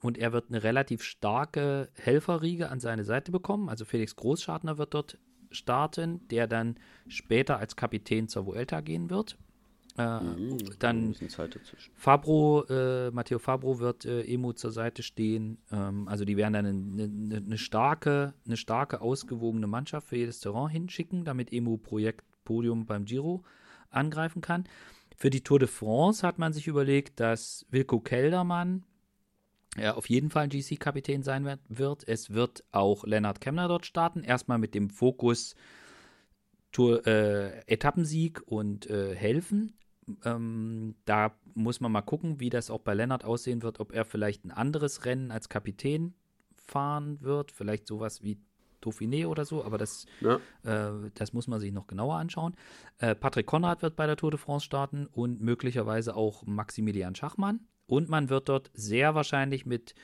und er wird eine relativ starke Helferriege an seine Seite bekommen. Also Felix Großschartner wird dort starten, der dann später als Kapitän zur Vuelta gehen wird. Äh, mhm, dann Fabro, äh, Matteo Fabro wird äh, Emo zur Seite stehen. Ähm, also die werden dann eine, eine, eine, starke, eine starke, ausgewogene Mannschaft für jedes Terrain hinschicken, damit Emo Projekt Podium beim Giro angreifen kann. Für die Tour de France hat man sich überlegt, dass Wilko Keldermann ja, auf jeden Fall GC-Kapitän sein wird. Es wird auch Lennart Kemner dort starten. Erstmal mit dem Fokus Tour, äh, Etappensieg und äh, helfen. Ähm, da muss man mal gucken, wie das auch bei Lennart aussehen wird, ob er vielleicht ein anderes Rennen als Kapitän fahren wird. Vielleicht sowas wie Dauphiné oder so, aber das, ja. äh, das muss man sich noch genauer anschauen. Äh, Patrick Konrad wird bei der Tour de France starten und möglicherweise auch Maximilian Schachmann. Und man wird dort sehr wahrscheinlich mit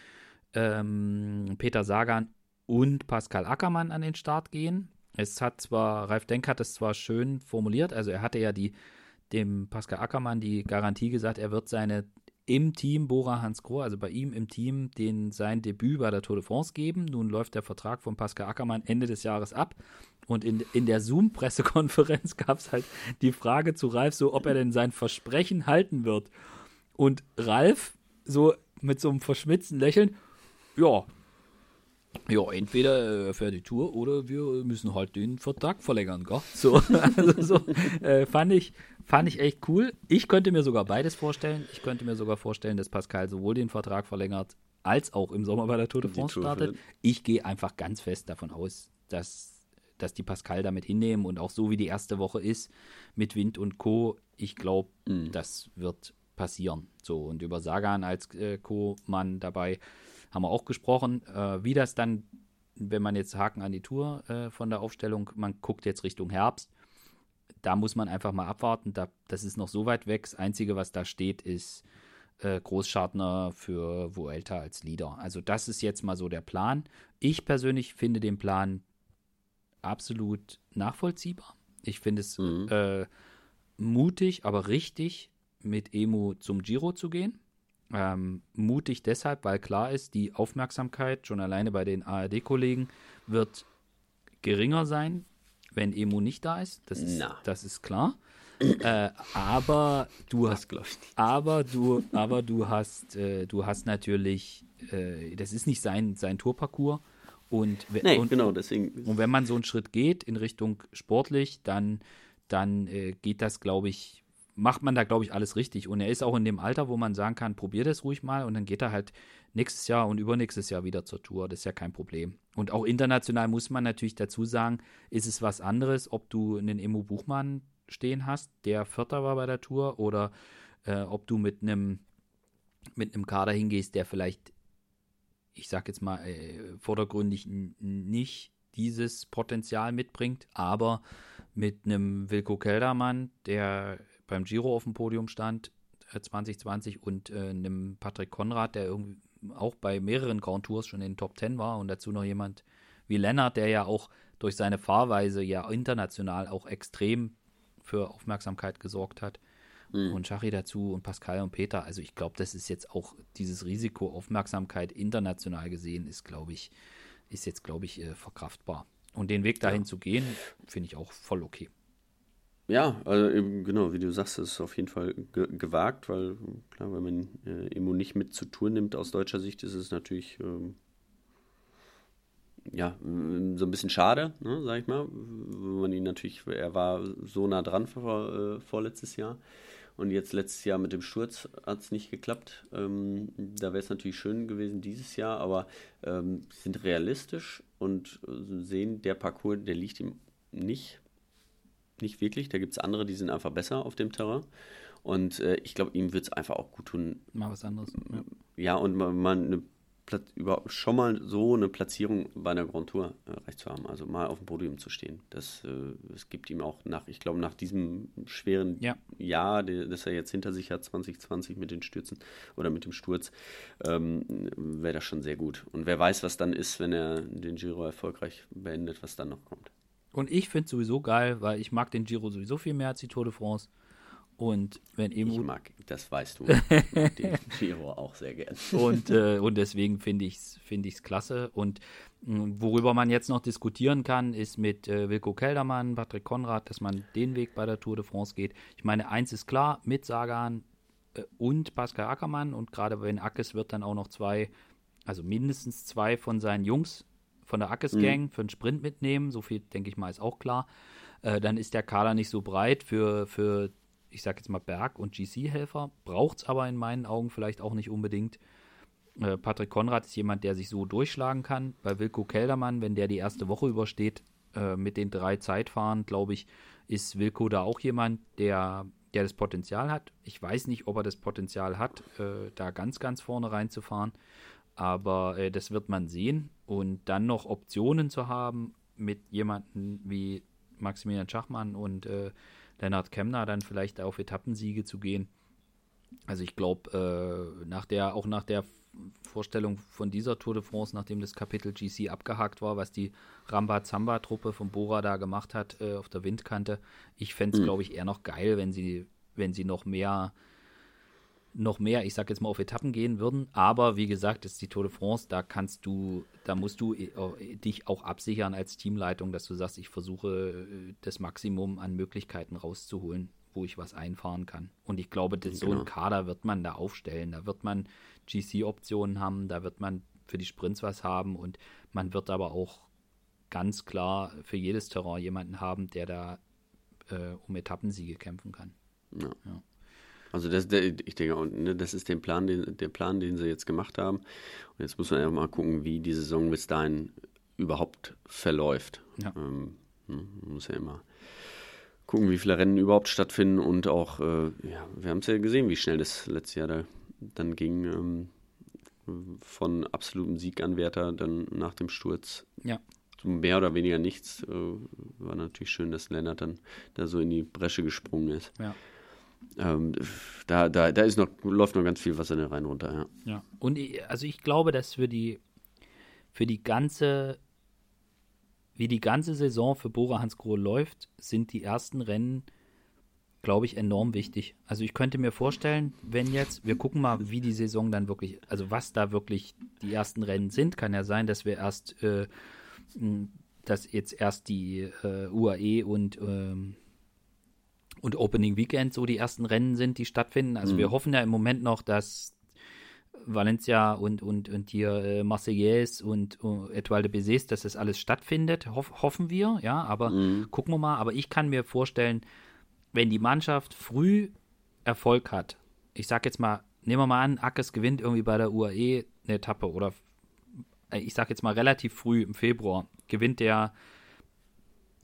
ähm, Peter Sagan und Pascal Ackermann an den Start gehen. Es hat zwar, Ralf Denk hat es zwar schön formuliert, also er hatte ja die, dem Pascal Ackermann die Garantie gesagt, er wird seine im Team Bora Hans Grohe, also bei ihm im Team, den sein Debüt bei der Tour de France geben. Nun läuft der Vertrag von Pascal Ackermann Ende des Jahres ab. Und in, in der Zoom-Pressekonferenz (laughs) gab es halt die Frage zu Ralf, so ob er denn sein Versprechen halten wird. Und Ralf, so mit so einem verschmitzten Lächeln, ja, ja, entweder äh, für die Tour oder wir müssen halt den Vertrag verlängern, gell? So, (laughs) also so äh, fand, ich, fand ich echt cool. Ich könnte mir sogar beides vorstellen. Ich könnte mir sogar vorstellen, dass Pascal sowohl den Vertrag verlängert, als auch im Sommer bei der Tour de France Tour startet. Wird. Ich gehe einfach ganz fest davon aus, dass, dass die Pascal damit hinnehmen und auch so wie die erste Woche ist, mit Wind und Co., ich glaube, mhm. das wird passieren. So, und über Sagan als äh, Co-Mann dabei haben wir auch gesprochen, äh, wie das dann, wenn man jetzt Haken an die Tour äh, von der Aufstellung, man guckt jetzt Richtung Herbst, da muss man einfach mal abwarten. Da, das ist noch so weit weg. Das Einzige, was da steht, ist äh, Großschartner für Vuelta als Leader. Also das ist jetzt mal so der Plan. Ich persönlich finde den Plan absolut nachvollziehbar. Ich finde es mhm. äh, mutig, aber richtig, mit Emu zum Giro zu gehen. Ähm, mutig deshalb, weil klar ist, die Aufmerksamkeit schon alleine bei den ARD-Kollegen wird geringer sein, wenn Emu nicht da ist. Das ist, das ist klar. äh, aber du hast, aber du, aber du hast, äh, du hast natürlich, äh, das ist nicht sein, sein Tourparcours. Und, nee, und, genau, deswegen. Und wenn man so einen Schritt geht in Richtung sportlich, dann, dann äh, geht das, glaube ich, macht man da, glaube ich, alles richtig. Und er ist auch in dem Alter, wo man sagen kann, probier das ruhig mal und dann geht er halt nächstes Jahr und übernächstes Jahr wieder zur Tour. Das ist ja kein Problem. Und auch international muss man natürlich dazu sagen, ist es was anderes, ob du einen Emo Buchmann stehen hast, der Vierter war bei der Tour, oder äh, ob du mit einem mit einem Kader hingehst, der vielleicht, ich sag jetzt mal, äh, vordergründig nicht dieses Potenzial mitbringt, aber mit einem Wilko Keldermann, der beim Giro auf dem Podium stand, 2020, äh, und äh, einem Patrick Konrad, der irgendwie auch bei mehreren Grand Tours schon in den Top 10 war und dazu noch jemand wie Lennart, der ja auch durch seine Fahrweise ja international auch extrem für Aufmerksamkeit gesorgt hat. Mhm. Und Schari dazu und Pascal und Peter. Also ich glaube, das ist jetzt auch dieses Risiko Aufmerksamkeit international gesehen ist, glaube ich, ist jetzt, glaube ich, äh, verkraftbar. Und den Weg dahin ja. zu gehen, finde ich auch voll okay. Ja, also eben, genau, wie du sagst, das ist auf jeden Fall ge gewagt, weil klar, wenn man äh, Emo nicht mit zur Tour nimmt aus deutscher Sicht, ist es natürlich ähm, ja so ein bisschen schade, ne, sag ich mal. Man ihn natürlich, er war so nah dran vor, äh, vorletztes Jahr und jetzt letztes Jahr mit dem Sturz hat es nicht geklappt. Ähm, da wäre es natürlich schön gewesen dieses Jahr, aber ähm, sind realistisch und äh, sehen, der Parcours, der liegt ihm nicht nicht wirklich. Da gibt es andere, die sind einfach besser auf dem Terrain. Und äh, ich glaube, ihm wird es einfach auch gut tun. Mal was anderes. Ja, ja und mal, mal eine überhaupt schon mal so eine Platzierung bei einer Grand Tour äh, recht zu haben, also mal auf dem Podium zu stehen. Das, äh, das gibt ihm auch nach, ich glaube, nach diesem schweren ja. Jahr, das er jetzt hinter sich hat, 2020 mit den Stürzen oder mit dem Sturz, ähm, wäre das schon sehr gut. Und wer weiß, was dann ist, wenn er den Giro erfolgreich beendet, was dann noch kommt. Und ich finde es sowieso geil, weil ich mag den Giro sowieso viel mehr als die Tour de France. Und wenn eben. Ich mag, das weißt du, (laughs) den Giro auch sehr gern. Und, äh, (laughs) und deswegen finde ich es find ich's klasse. Und mh, hm, worüber man jetzt noch diskutieren kann, ist mit äh, Wilko Keldermann, Patrick Konrad, dass man den Weg bei der Tour de France geht. Ich meine, eins ist klar, mit Sagan äh, und Pascal Ackermann und gerade wenn Ackes wird dann auch noch zwei, also mindestens zwei von seinen Jungs von der Ackes Gang mhm. für einen Sprint mitnehmen. So viel, denke ich mal, ist auch klar. Äh, dann ist der Kader nicht so breit für, für ich sage jetzt mal, Berg- und GC-Helfer. Braucht es aber in meinen Augen vielleicht auch nicht unbedingt. Äh, Patrick Konrad ist jemand, der sich so durchschlagen kann. Bei Wilko Keldermann, wenn der die erste Woche übersteht, äh, mit den drei Zeitfahren, glaube ich, ist Wilko da auch jemand, der, der das Potenzial hat. Ich weiß nicht, ob er das Potenzial hat, äh, da ganz, ganz vorne reinzufahren. Aber äh, das wird man sehen. Und dann noch Optionen zu haben mit jemandem wie Maximilian Schachmann und äh, Lennart Kemner dann vielleicht auf Etappensiege zu gehen. Also ich glaube, äh, nach der, auch nach der Vorstellung von dieser Tour de France, nachdem das Kapitel GC abgehakt war, was die Ramba-Zamba-Truppe von Bora da gemacht hat äh, auf der Windkante. Ich fände es, mhm. glaube ich, eher noch geil, wenn sie, wenn sie noch mehr, noch mehr, ich sag jetzt mal, auf Etappen gehen würden. Aber wie gesagt, ist die Tour de France, da kannst du, da musst du äh, dich auch absichern als Teamleitung, dass du sagst, ich versuche äh, das Maximum an Möglichkeiten rauszuholen wo ich was einfahren kann. Und ich glaube, das, genau. so ein Kader wird man da aufstellen. Da wird man GC-Optionen haben, da wird man für die Sprints was haben und man wird aber auch ganz klar für jedes Terrain jemanden haben, der da äh, um Etappensiege kämpfen kann. Ja. Ja. Also das, ich denke, ne, das ist den Plan, den, der Plan, den sie jetzt gemacht haben. Und jetzt muss man einfach mal gucken, wie die Saison bis dahin überhaupt verläuft. Ja. Ähm, ne, man muss ja immer gucken, wie viele Rennen überhaupt stattfinden und auch, äh, ja, wir haben es ja gesehen, wie schnell das letzte Jahr da dann ging ähm, von absolutem Sieganwärter dann nach dem Sturz. Ja. Mehr oder weniger nichts. Äh, war natürlich schön, dass Lennart dann da so in die Bresche gesprungen ist. Ja. Ähm, da, da, da ist noch, läuft noch ganz viel Wasser rein runter, ja. Ja. Und ich, also ich glaube, dass für die für die ganze wie die ganze Saison für Bora Hansgrohe läuft, sind die ersten Rennen glaube ich, enorm wichtig. Also ich könnte mir vorstellen, wenn jetzt, wir gucken mal, wie die Saison dann wirklich, also was da wirklich die ersten Rennen sind, kann ja sein, dass wir erst, äh, dass jetzt erst die äh, UAE und ähm, und Opening Weekend so die ersten Rennen sind, die stattfinden. Also mhm. wir hoffen ja im Moment noch, dass Valencia und, und, und hier äh, Marseillaise und uh, Etoile de Bézés, dass das alles stattfindet, Hoff, hoffen wir, ja, aber mhm. gucken wir mal. Aber ich kann mir vorstellen, wenn die Mannschaft früh Erfolg hat, ich sag jetzt mal, nehmen wir mal an, Ackes gewinnt irgendwie bei der UAE eine Etappe oder äh, ich sag jetzt mal relativ früh im Februar, gewinnt der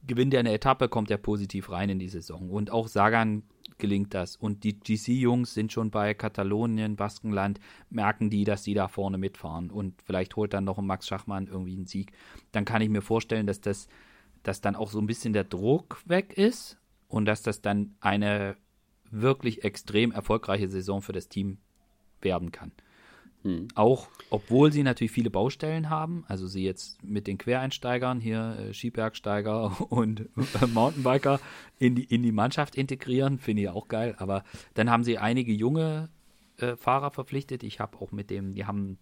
gewinnt er eine Etappe, kommt er positiv rein in die Saison. Und auch Sagan gelingt das. Und die GC-Jungs sind schon bei Katalonien, Baskenland, merken die, dass die da vorne mitfahren. Und vielleicht holt dann noch ein Max Schachmann irgendwie einen Sieg. Dann kann ich mir vorstellen, dass das, dass dann auch so ein bisschen der Druck weg ist und dass das dann eine wirklich extrem erfolgreiche Saison für das Team werden kann. Hm. Auch, obwohl sie natürlich viele Baustellen haben, also sie jetzt mit den Quereinsteigern, hier äh, Skibergsteiger (laughs) und äh, Mountainbiker in die, in die Mannschaft integrieren, finde ich auch geil. Aber dann haben sie einige junge äh, Fahrer verpflichtet. Ich habe auch mit dem, die haben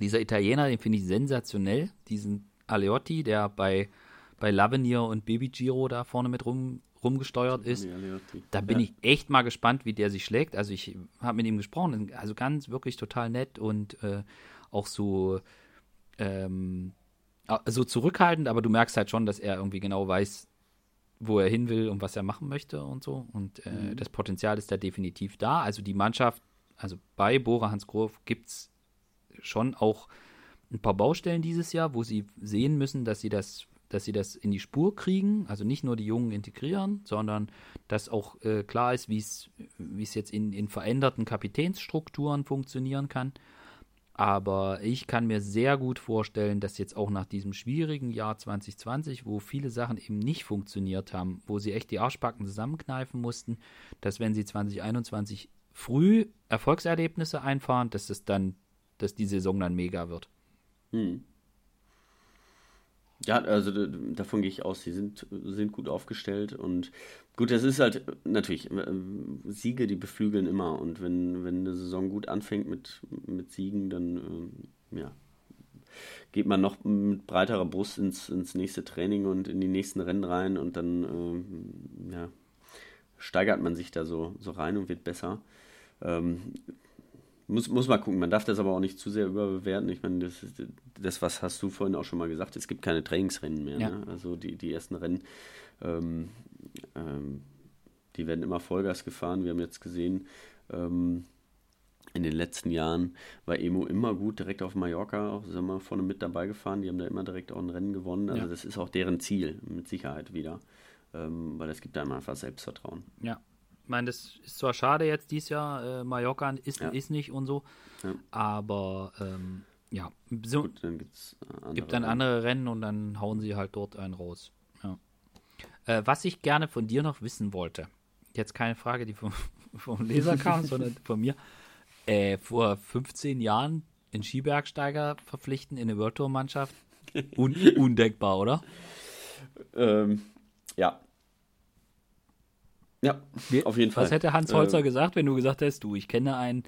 dieser Italiener, den finde ich sensationell, diesen Aleotti, der bei, bei Lavenier und Baby Giro da vorne mit rum rumgesteuert ist. Da bin ja. ich echt mal gespannt, wie der sich schlägt. Also ich habe mit ihm gesprochen, also ganz wirklich total nett und äh, auch so ähm, so zurückhaltend, aber du merkst halt schon, dass er irgendwie genau weiß, wo er hin will und was er machen möchte und so. Und äh, mhm. das Potenzial ist da definitiv da. Also die Mannschaft, also bei Bora Hansgrohe gibt es schon auch ein paar Baustellen dieses Jahr, wo sie sehen müssen, dass sie das dass sie das in die Spur kriegen, also nicht nur die Jungen integrieren, sondern dass auch äh, klar ist, wie es jetzt in, in veränderten Kapitänsstrukturen funktionieren kann. Aber ich kann mir sehr gut vorstellen, dass jetzt auch nach diesem schwierigen Jahr 2020, wo viele Sachen eben nicht funktioniert haben, wo sie echt die Arschbacken zusammenkneifen mussten, dass wenn sie 2021 früh Erfolgserlebnisse einfahren, dass es dann, dass die Saison dann mega wird. Hm. Ja, also davon gehe ich aus, sie sind, sind gut aufgestellt und gut, das ist halt natürlich, Siege, die beflügeln immer und wenn, wenn eine Saison gut anfängt mit, mit Siegen, dann ähm, ja, geht man noch mit breiterer Brust ins, ins nächste Training und in die nächsten Rennen rein und dann ähm, ja, steigert man sich da so, so rein und wird besser. Ähm, muss, muss mal gucken, man darf das aber auch nicht zu sehr überbewerten. Ich meine, das, das was hast du vorhin auch schon mal gesagt, es gibt keine Trainingsrennen mehr. Ja. Ne? Also die, die ersten Rennen, ähm, ähm, die werden immer Vollgas gefahren. Wir haben jetzt gesehen, ähm, in den letzten Jahren war Emo immer gut, direkt auf Mallorca, auch sind wir vorne mit dabei gefahren. Die haben da immer direkt auch ein Rennen gewonnen. Also ja. das ist auch deren Ziel, mit Sicherheit wieder. Ähm, weil es gibt da einfach Selbstvertrauen. Ja, ich meine, das ist zwar schade jetzt dieses Jahr, äh, Mallorca ist, ja. ist nicht und so, ja. aber ähm, Ja, so Gut, dann gibt's andere gibt dann andere Rennen und dann hauen sie halt dort einen raus. Ja. Äh, was ich gerne von dir noch wissen wollte, jetzt keine Frage, die vom, (laughs) vom Leser kam, (laughs) sondern von mir. Äh, vor 15 Jahren einen Skibergsteiger verpflichten in eine World Tour Mannschaft, Un undenkbar, oder? Ähm, ja. Ja, auf jeden Fall. Was hätte Hans Holzer ähm, gesagt, wenn du gesagt hättest, du, ich kenne einen,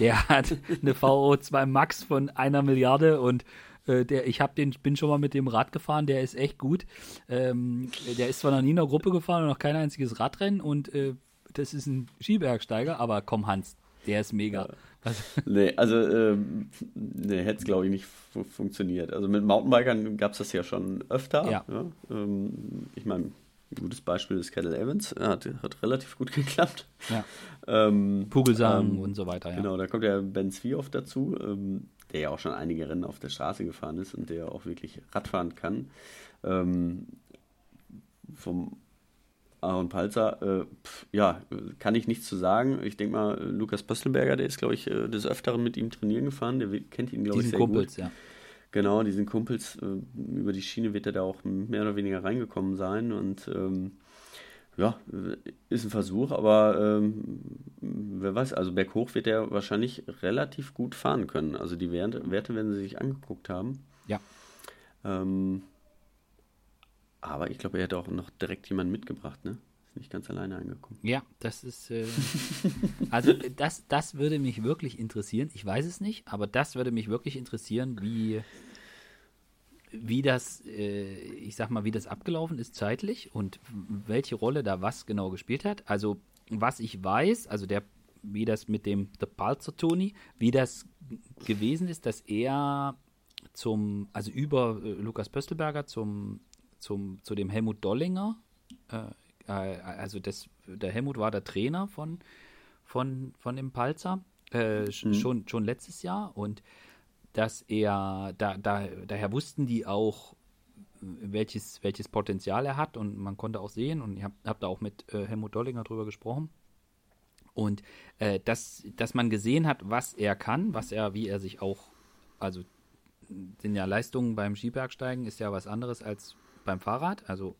der (laughs) hat eine VO2 Max von einer Milliarde und äh, der, ich hab den, bin schon mal mit dem Rad gefahren, der ist echt gut. Ähm, der ist zwar noch nie in der Gruppe gefahren und noch kein einziges Radrennen und äh, das ist ein Skibergsteiger, aber komm Hans, der ist mega. Ja. Also, nee, also ähm, nee, hätte es glaube ich nicht funktioniert. Also mit Mountainbikern gab es das ja schon öfter. Ja. ja ähm, ich meine, ein gutes Beispiel ist Kettle Evans. Hat, hat relativ gut (laughs) geklappt. Ja. Ähm, Pugelsang ähm, und so weiter, ja. Genau, da kommt ja Ben Zwiehoff dazu, ähm, der ja auch schon einige Rennen auf der Straße gefahren ist und der auch wirklich Radfahren kann. Ähm, vom Aaron Palzer, äh, pf, ja, kann ich nichts zu sagen. Ich denke mal, Lukas Pöstelberger, der ist, glaube ich, äh, des Öfteren mit ihm trainieren gefahren. Der kennt ihn, glaube ich, sehr Kumpels, gut. Ja. Genau, diesen Kumpels, äh, über die Schiene wird er da auch mehr oder weniger reingekommen sein und ähm, ja, ist ein Versuch, aber ähm, wer weiß, also berghoch wird er wahrscheinlich relativ gut fahren können. Also die Werte, Werte werden sie sich angeguckt haben. Ja. Ähm, aber ich glaube, er hätte auch noch direkt jemanden mitgebracht, ne? Nicht ganz alleine angekommen. Ja, das ist. Äh, (laughs) also, das, das würde mich wirklich interessieren. Ich weiß es nicht, aber das würde mich wirklich interessieren, wie, wie das, äh, ich sag mal, wie das abgelaufen ist zeitlich und welche Rolle da was genau gespielt hat. Also, was ich weiß, also der, wie das mit dem The Pulsar Tony, wie das gewesen ist, dass er zum, also über äh, Lukas Pöstelberger zum zum, zu dem Helmut Dollinger. Äh, äh, also das, der Helmut war der Trainer von, von, von dem Palzer äh, mhm. schon, schon letztes Jahr und dass er, da, da, daher wussten die auch, welches, welches Potenzial er hat und man konnte auch sehen und ich habe hab da auch mit äh, Helmut Dollinger drüber gesprochen. Und äh, dass, dass man gesehen hat, was er kann, was er, wie er sich auch, also sind ja Leistungen beim Skibergsteigen ist ja was anderes als beim Fahrrad. Also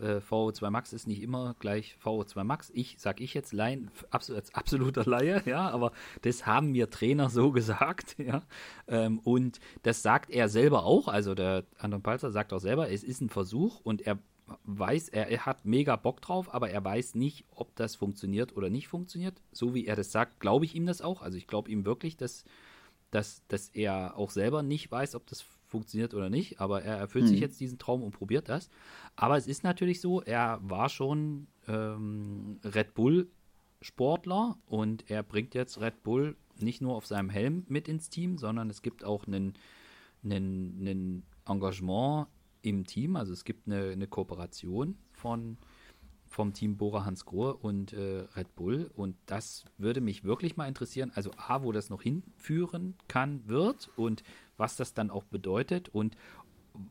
äh, VO2 Max ist nicht immer gleich VO2 Max. Ich sag ich jetzt Laien, als absoluter Laie, (laughs) ja, aber das haben mir Trainer so (laughs) gesagt, ja. Ähm, und das sagt er selber auch, also der Anton Palzer sagt auch selber, es ist ein Versuch und er weiß, er, er hat mega Bock drauf, aber er weiß nicht, ob das funktioniert oder nicht funktioniert. So wie er das sagt, glaube ich ihm das auch. Also ich glaube ihm wirklich, dass, dass, dass er auch selber nicht weiß, ob das funktioniert oder nicht, aber er erfüllt hm. sich jetzt diesen Traum und probiert das. Aber es ist natürlich so, er war schon ähm, Red Bull Sportler und er bringt jetzt Red Bull nicht nur auf seinem Helm mit ins Team, sondern es gibt auch einen, einen, einen Engagement im Team, also es gibt eine, eine Kooperation von vom Team Bora Hans Grohe und äh, Red Bull. Und das würde mich wirklich mal interessieren. Also A, wo das noch hinführen kann, wird und was das dann auch bedeutet und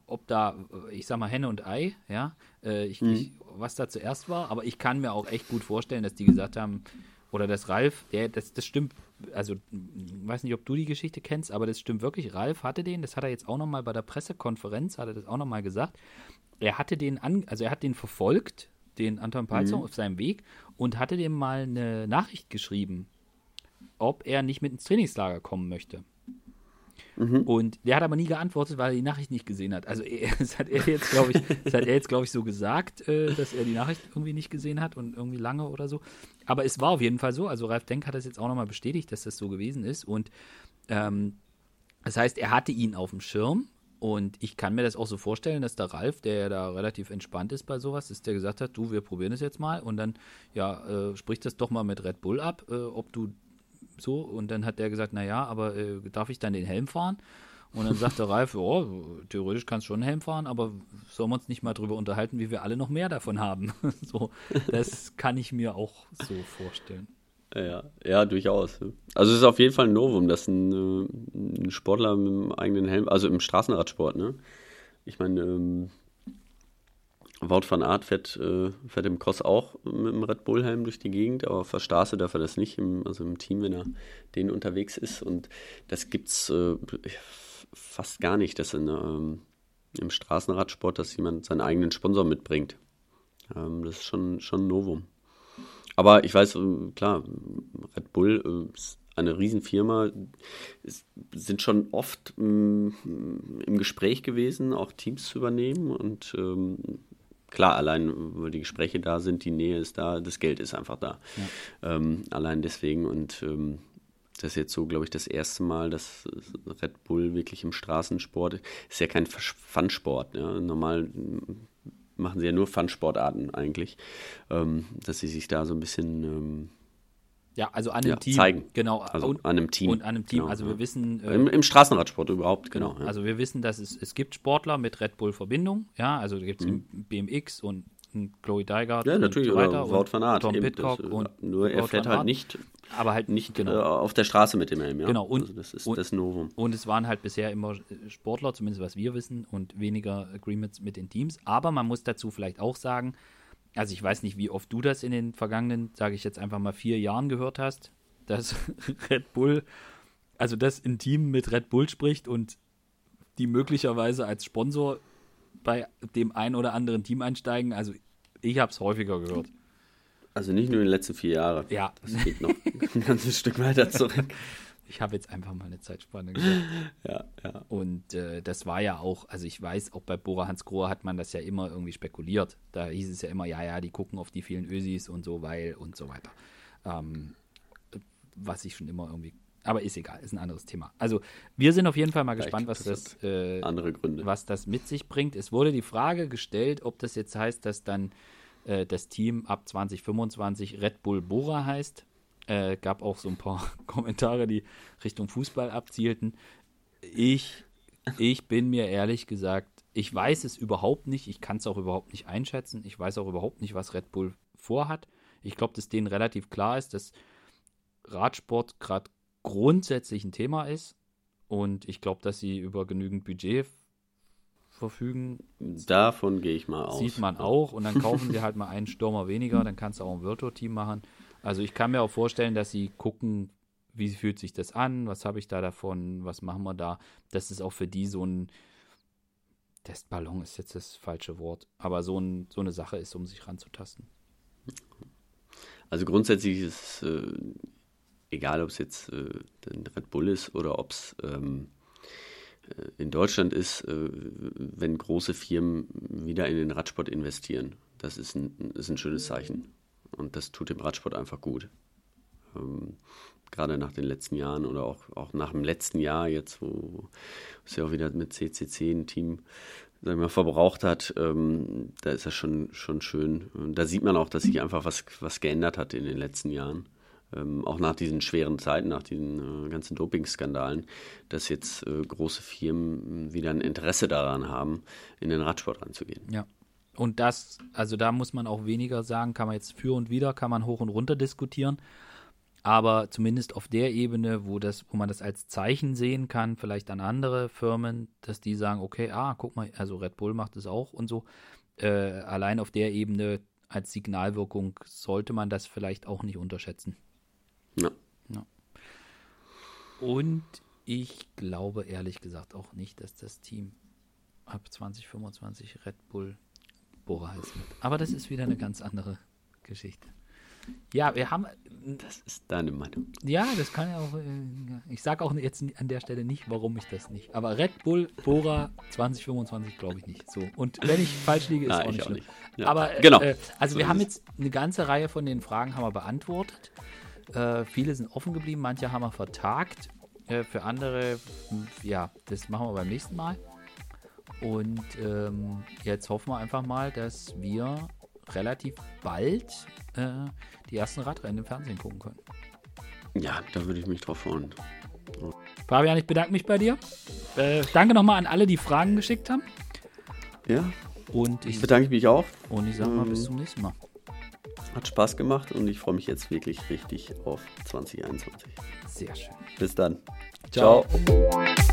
ob da, ich sag mal, Henne und Ei, ja, äh, ich, mhm. ich, was da zuerst war, aber ich kann mir auch echt gut vorstellen, dass die gesagt haben, oder dass Ralf, der, das, das stimmt, also weiß nicht, ob du die Geschichte kennst, aber das stimmt wirklich. Ralf hatte den, das hat er jetzt auch nochmal bei der Pressekonferenz, hat er das auch nochmal gesagt. Er hatte den an, also er hat den verfolgt, den Anton Palzer mhm. auf seinem Weg und hatte dem mal eine Nachricht geschrieben, ob er nicht mit ins Trainingslager kommen möchte. Mhm. Und der hat aber nie geantwortet, weil er die Nachricht nicht gesehen hat. Also (laughs) das hat er jetzt, glaube ich, das ich, so gesagt, äh, dass er die Nachricht irgendwie nicht gesehen hat und irgendwie lange oder so. Aber es war auf jeden Fall so. Also Ralf Denk hat das jetzt auch nochmal bestätigt, dass das so gewesen ist. Und ähm, das heißt, er hatte ihn auf dem Schirm. Und ich kann mir das auch so vorstellen, dass der Ralf, der ja da relativ entspannt ist bei sowas, ist der gesagt hat, du, wir probieren es jetzt mal und dann, ja, äh, sprich das doch mal mit Red Bull ab, äh, ob du so, und dann hat der gesagt, naja, aber äh, darf ich dann den Helm fahren? Und dann sagt der (laughs) Ralf, oh, theoretisch kannst du schon einen Helm fahren, aber sollen wir uns nicht mal drüber unterhalten, wie wir alle noch mehr davon haben? (laughs) so, das kann ich mir auch so vorstellen. Ja, ja, durchaus. Also es ist auf jeden Fall ein Novum, dass ein, äh, ein Sportler mit einem eigenen Helm, also im Straßenradsport, ne? Ich meine, ähm, Wout van Aert fährt, äh, fährt im Cross auch mit dem Red Bull-Helm durch die Gegend, aber auf der Straße darf er das nicht, im, also im Team, wenn er den unterwegs ist. Und das gibt's, äh, fast gar nicht, dass in, ähm, im Straßenradsport, dass jemand seinen eigenen Sponsor mitbringt. Ähm, das ist schon, schon ein Novum. Aber ich weiß, äh, klar, Red Bull äh, ist eine Riesenfirma, es sind schon oft ähm, im Gespräch gewesen, auch Teams zu übernehmen. Und ähm, klar, allein, weil die Gespräche da sind, die Nähe ist da, das Geld ist einfach da. Ja. Ähm, allein deswegen und ähm, das ist jetzt so, glaube ich, das erste Mal, dass Red Bull wirklich im Straßensport ist ja kein Fun-Sport. Ja. Normal machen sie ja nur Fun-Sportarten eigentlich, ähm, dass sie sich da so ein bisschen ähm, ja, also an einem ja, Team. Zeigen. Genau. Also und, an einem Team. Und an einem Team. Genau, also wir ja. wissen. Äh, Im, Im, Straßenradsport überhaupt, genau. genau. Ja. Also wir wissen, dass es, es gibt Sportler mit Red Bull-Verbindung. Ja, also gibt es mhm. BMX und Chloe Dygard ja, natürlich, und so weiter. Wout van Aert. Tom Pitcock das, und Nur er fährt halt nicht, aber halt nicht genau. Äh, auf der Straße mit dem Helm. Ja? Genau. Und, also das ist und, das Novum. Und es waren halt bisher immer Sportler, zumindest was wir wissen, und weniger Agreements mit den Teams. Aber man muss dazu vielleicht auch sagen, also ich weiß nicht, wie oft du das in den vergangenen, sage ich jetzt einfach mal, vier Jahren gehört hast, dass (laughs) Red Bull, also dass ein Team mit Red Bull spricht und die möglicherweise als Sponsor bei dem einen oder anderen Team einsteigen. Also ich habe es häufiger gehört. Also nicht nur in den letzten vier Jahren. Ja. Das geht noch ein ganzes Stück weiter zurück. (laughs) Ich habe jetzt einfach mal eine Zeitspanne gesagt. (laughs) Ja, ja. Und äh, das war ja auch, also ich weiß, auch bei Bora Hans Grohe hat man das ja immer irgendwie spekuliert. Da hieß es ja immer, ja, ja, die gucken auf die vielen Ösis und so, weil und so weiter. Ähm, was ich schon immer irgendwie. Aber ist egal, ist ein anderes Thema. Also wir sind auf jeden Fall mal gespannt, was das, äh, andere Gründe. was das mit sich bringt. Es wurde die Frage gestellt, ob das jetzt heißt, dass dann äh, das Team ab 2025 Red Bull Bora heißt. Äh, gab auch so ein paar (laughs) Kommentare, die Richtung Fußball abzielten. Ich, ich bin mir ehrlich gesagt, ich weiß es überhaupt nicht. Ich kann es auch überhaupt nicht einschätzen. Ich weiß auch überhaupt nicht, was Red Bull vorhat. Ich glaube, dass denen relativ klar ist, dass Radsport gerade grundsätzlich ein Thema ist. Und ich glaube, dass sie über genügend Budget verfügen. Davon gehe ich mal aus. Sieht man auch. Und dann kaufen (laughs) sie halt mal einen Stürmer weniger. Dann kannst du auch ein Virtual-Team machen. Also ich kann mir auch vorstellen, dass sie gucken, wie fühlt sich das an? Was habe ich da davon? Was machen wir da? Das ist auch für die so ein Testballon ist jetzt das falsche Wort, aber so, ein, so eine Sache ist, um sich ranzutasten. Also grundsätzlich ist äh, egal ob es jetzt äh, ein Red Bull ist oder ob es ähm, äh, in Deutschland ist, äh, wenn große Firmen wieder in den Radsport investieren. Das ist ein, ist ein schönes Zeichen. Und das tut dem Radsport einfach gut. Ähm, gerade nach den letzten Jahren oder auch, auch nach dem letzten Jahr jetzt, wo es ja auch wieder mit CCC ein Team sagen wir, verbraucht hat, ähm, da ist das schon, schon schön. Und da sieht man auch, dass sich einfach was, was geändert hat in den letzten Jahren ähm, auch nach diesen schweren Zeiten, nach diesen äh, ganzen Dopingskandalen, dass jetzt äh, große Firmen wieder ein Interesse daran haben, in den Radsport reinzugehen. Ja. Und das, also da muss man auch weniger sagen, kann man jetzt für und wieder, kann man hoch und runter diskutieren. Aber zumindest auf der Ebene, wo, das, wo man das als Zeichen sehen kann, vielleicht an andere Firmen, dass die sagen, okay, ah, guck mal, also Red Bull macht es auch und so. Äh, allein auf der Ebene als Signalwirkung sollte man das vielleicht auch nicht unterschätzen. Ja. ja. Und ich glaube ehrlich gesagt auch nicht, dass das Team ab 2025 Red Bull Bora heißen wird. Aber das ist wieder eine ganz andere Geschichte. Ja, wir haben. Das ist deine Meinung. Ja, das kann ja auch. Äh, ich sage auch jetzt an der Stelle nicht, warum ich das nicht. Aber Red Bull Bora 2025 glaube ich nicht. So. Und wenn ich falsch liege, ist Nein, auch nicht schlimm. Auch nicht. Ja. Aber äh, genau. Äh, also so wir haben jetzt eine ganze Reihe von den Fragen haben wir beantwortet. Äh, viele sind offen geblieben, manche haben wir vertagt. Äh, für andere, ja, das machen wir beim nächsten Mal. Und ähm, jetzt hoffen wir einfach mal, dass wir relativ bald äh, die ersten Radrennen im Fernsehen gucken können. Ja, da würde ich mich drauf freuen. Fabian, ich bedanke mich bei dir. Äh, danke nochmal an alle, die Fragen geschickt haben. Ja. Und ich bedanke mich auch. Und ich sage mal ähm, bis zum nächsten Mal. Hat Spaß gemacht und ich freue mich jetzt wirklich richtig auf 2021. Sehr schön. Bis dann. Ciao. Ciao.